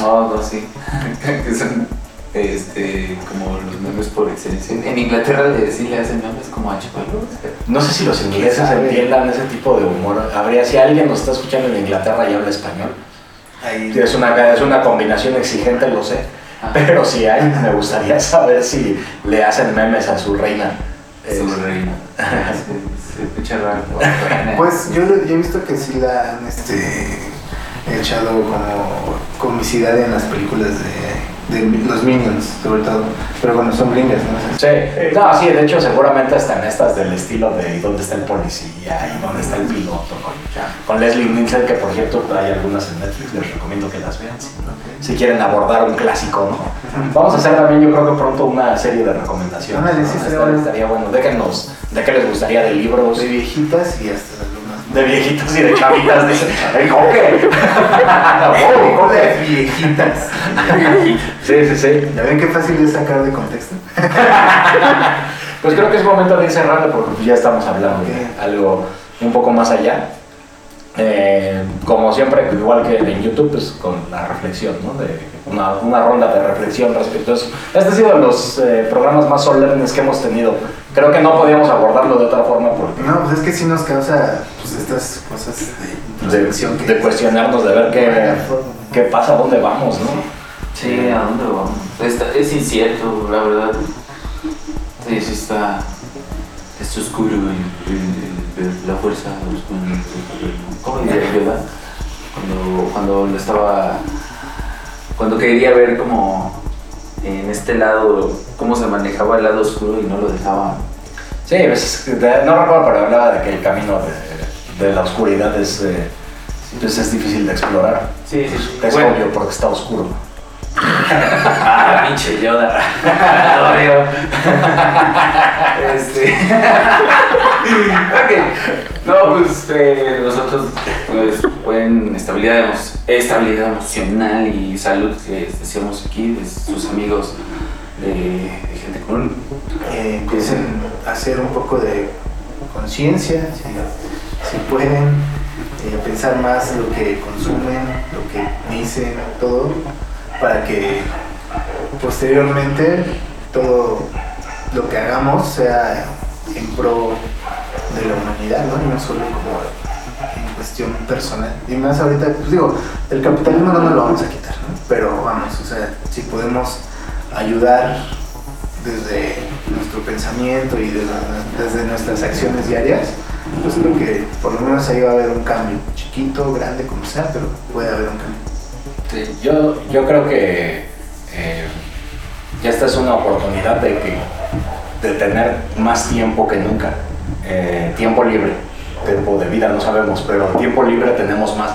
No, no, sí. que son este, como los memes por excelencia. En, Inglaterra le, sí le hacen memes como a Chapalo. No sé si los ingleses entiendan ese tipo de humor. Habría, si alguien nos está escuchando en Inglaterra y habla español, Ahí, es una, es una combinación exigente, lo sé. Ah. Pero si hay, me gustaría saber si le hacen memes a su reina. Su Es- reina. Se, se escucha raro. Pues yo, yo he visto que sí la han este, echado como comicidad en las películas de, de los Minions, sobre todo. Pero bueno, son gringas, ¿no? Sí, no, sí, de hecho seguramente hasta en estas del estilo de ¿y dónde está el policía y dónde está el piloto con, con Leslie Nielsen, que por cierto hay algunas en Netflix, les recomiendo que las vean si, si quieren abordar un clásico, ¿no? Vamos a hacer también yo creo que pronto una serie de recomendaciones. Ándale, ¿no? sí, estaría bueno. déjenos de qué les gustaría de libros, De viejitas y hasta. De viejitos y de chavitas, dice, ¡el coque! ¡Oh! Las viejitas. Sí, sí, sí. ¿Ya ven qué fácil es sacar de contexto? Pues creo que es momento de ir cerrando porque ya estamos hablando de algo un poco más allá. Eh, como siempre, igual que en YouTube, pues con la reflexión, ¿no? De una, una ronda de reflexión respecto a eso. Este ha sido de los eh, programas más solemnes que hemos tenido. Creo que no podíamos abordarlo de otra forma porque No, pues es que sí nos causa pues, estas cosas de de, que de cuestionarnos, de ver qué, qué pasa, dónde vamos, ¿no? Sí, ¿a dónde vamos? Está- es incierto, la verdad. Sí, sí está. Es oscuro y, y- y- la fuerza. ¿Cómo diría Yoda? Cuando, cuando lo estaba. Cuando quería ver como en este lado cómo se manejaba el lado oscuro y no lo dejaba. Sí, pues, no recuerdo, pero hablaba de que el camino de, de la oscuridad es, eh, pues, es difícil de explorar. Sí, sí, Es Bueno. obvio porque está oscuro. Ah, pinche Yoda. Odio. este. ok. No, pues eh, nosotros pues, pueden estabilidad, estabilidad emocional y salud que decíamos aquí de sus amigos de, de gente común. eh, empiecen a hacer un poco de conciencia, si, si pueden, eh, pensar más lo que consumen, lo que dicen, todo, para que posteriormente todo lo que hagamos sea en pro de la humanidad, ¿no? No solo como en cuestión personal. Y más ahorita, pues digo, el capitalismo no nos lo vamos a quitar, ¿no? Pero vamos, o sea, si podemos ayudar desde nuestro pensamiento y desde, desde nuestras acciones diarias, pues creo que por lo menos ahí va a haber un cambio, chiquito, grande, como sea, pero puede haber un cambio. Sí, yo, yo creo que eh, ya esta es una oportunidad de que de tener más tiempo que nunca. Eh, tiempo libre, tiempo de vida no sabemos, pero tiempo libre tenemos más.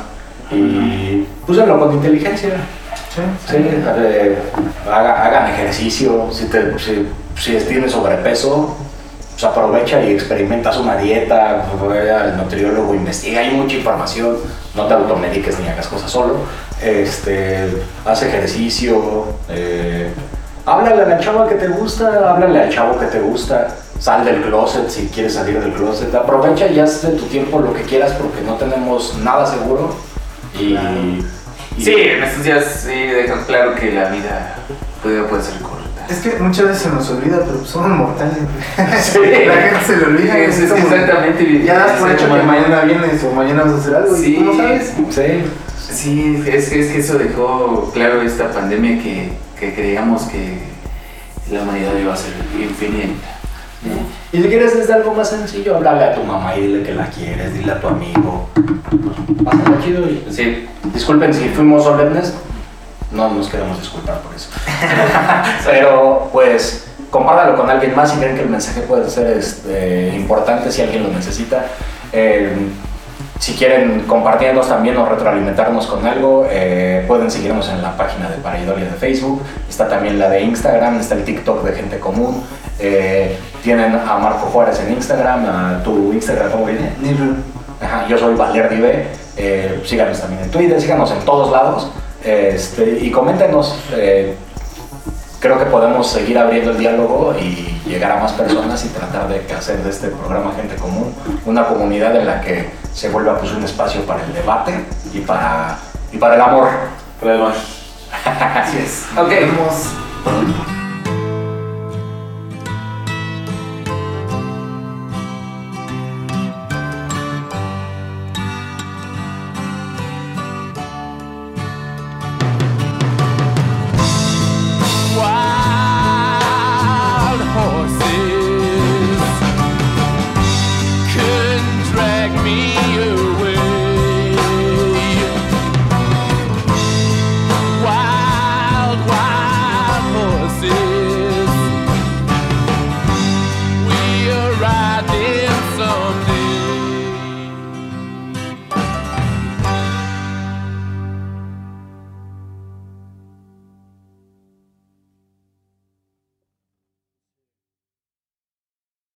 Y úsenlo con inteligencia. Sí, eh, haga- hagan ejercicio. Si, te, si, si tienes sobrepeso, pues aprovecha y experimentas una dieta, ve al nutriólogo, investiga, hay mucha información, no te automediques ni hagas cosas solo, este, haz ejercicio, eh, háblale a la chava que te gusta, háblale al chavo que te gusta, sal del closet si quieres salir del closet, aprovecha y haz de tu tiempo lo que quieras porque no tenemos nada seguro y... y- Sí, en estos días sí dejan claro que la vida puede, puede ser corta. Es que muchas veces se nos olvida, pero somos mortales. Sí. La gente se le olvida. Es- es como- exactamente. Ya das por es hecho que mañana vienes o mañana vas a hacer algo. Sí. ¿Y cómo sabes? Sí, Sí, es, es que eso dejó claro esta pandemia que, que creíamos que la humanidad iba a ser infinita. ¿no? Y si quieres desde algo más sencillo, háblale a tu mamá y dile que la quieres, dile a tu amigo. Pásalo chido y... Sí, Disculpen si fuimos solemnes, no nos queremos disculpar por eso. Pero pues compártalo con alguien más si creen que el mensaje puede ser este, importante si alguien lo necesita. Eh, si quieren compartirnos también o retroalimentarnos con algo, eh, pueden seguirnos en la página de Paraidolia de Facebook. Está también la de Instagram, está el TikTok de Gente Común. Eh, tienen a Marco Juárez en Instagram, a tu Instagram, ¿cómo viene? Ajá, yo soy Valer Dive. Eh, síganos también en Twitter, síganos en todos lados. Este, y coméntenos. creo que podemos seguir abriendo el diálogo y llegar a más personas y tratar de hacer de este programa Gente Común una comunidad en la que se vuelva pues, un espacio para el debate y para, y para el amor. Así es. Ok. Nos vemos.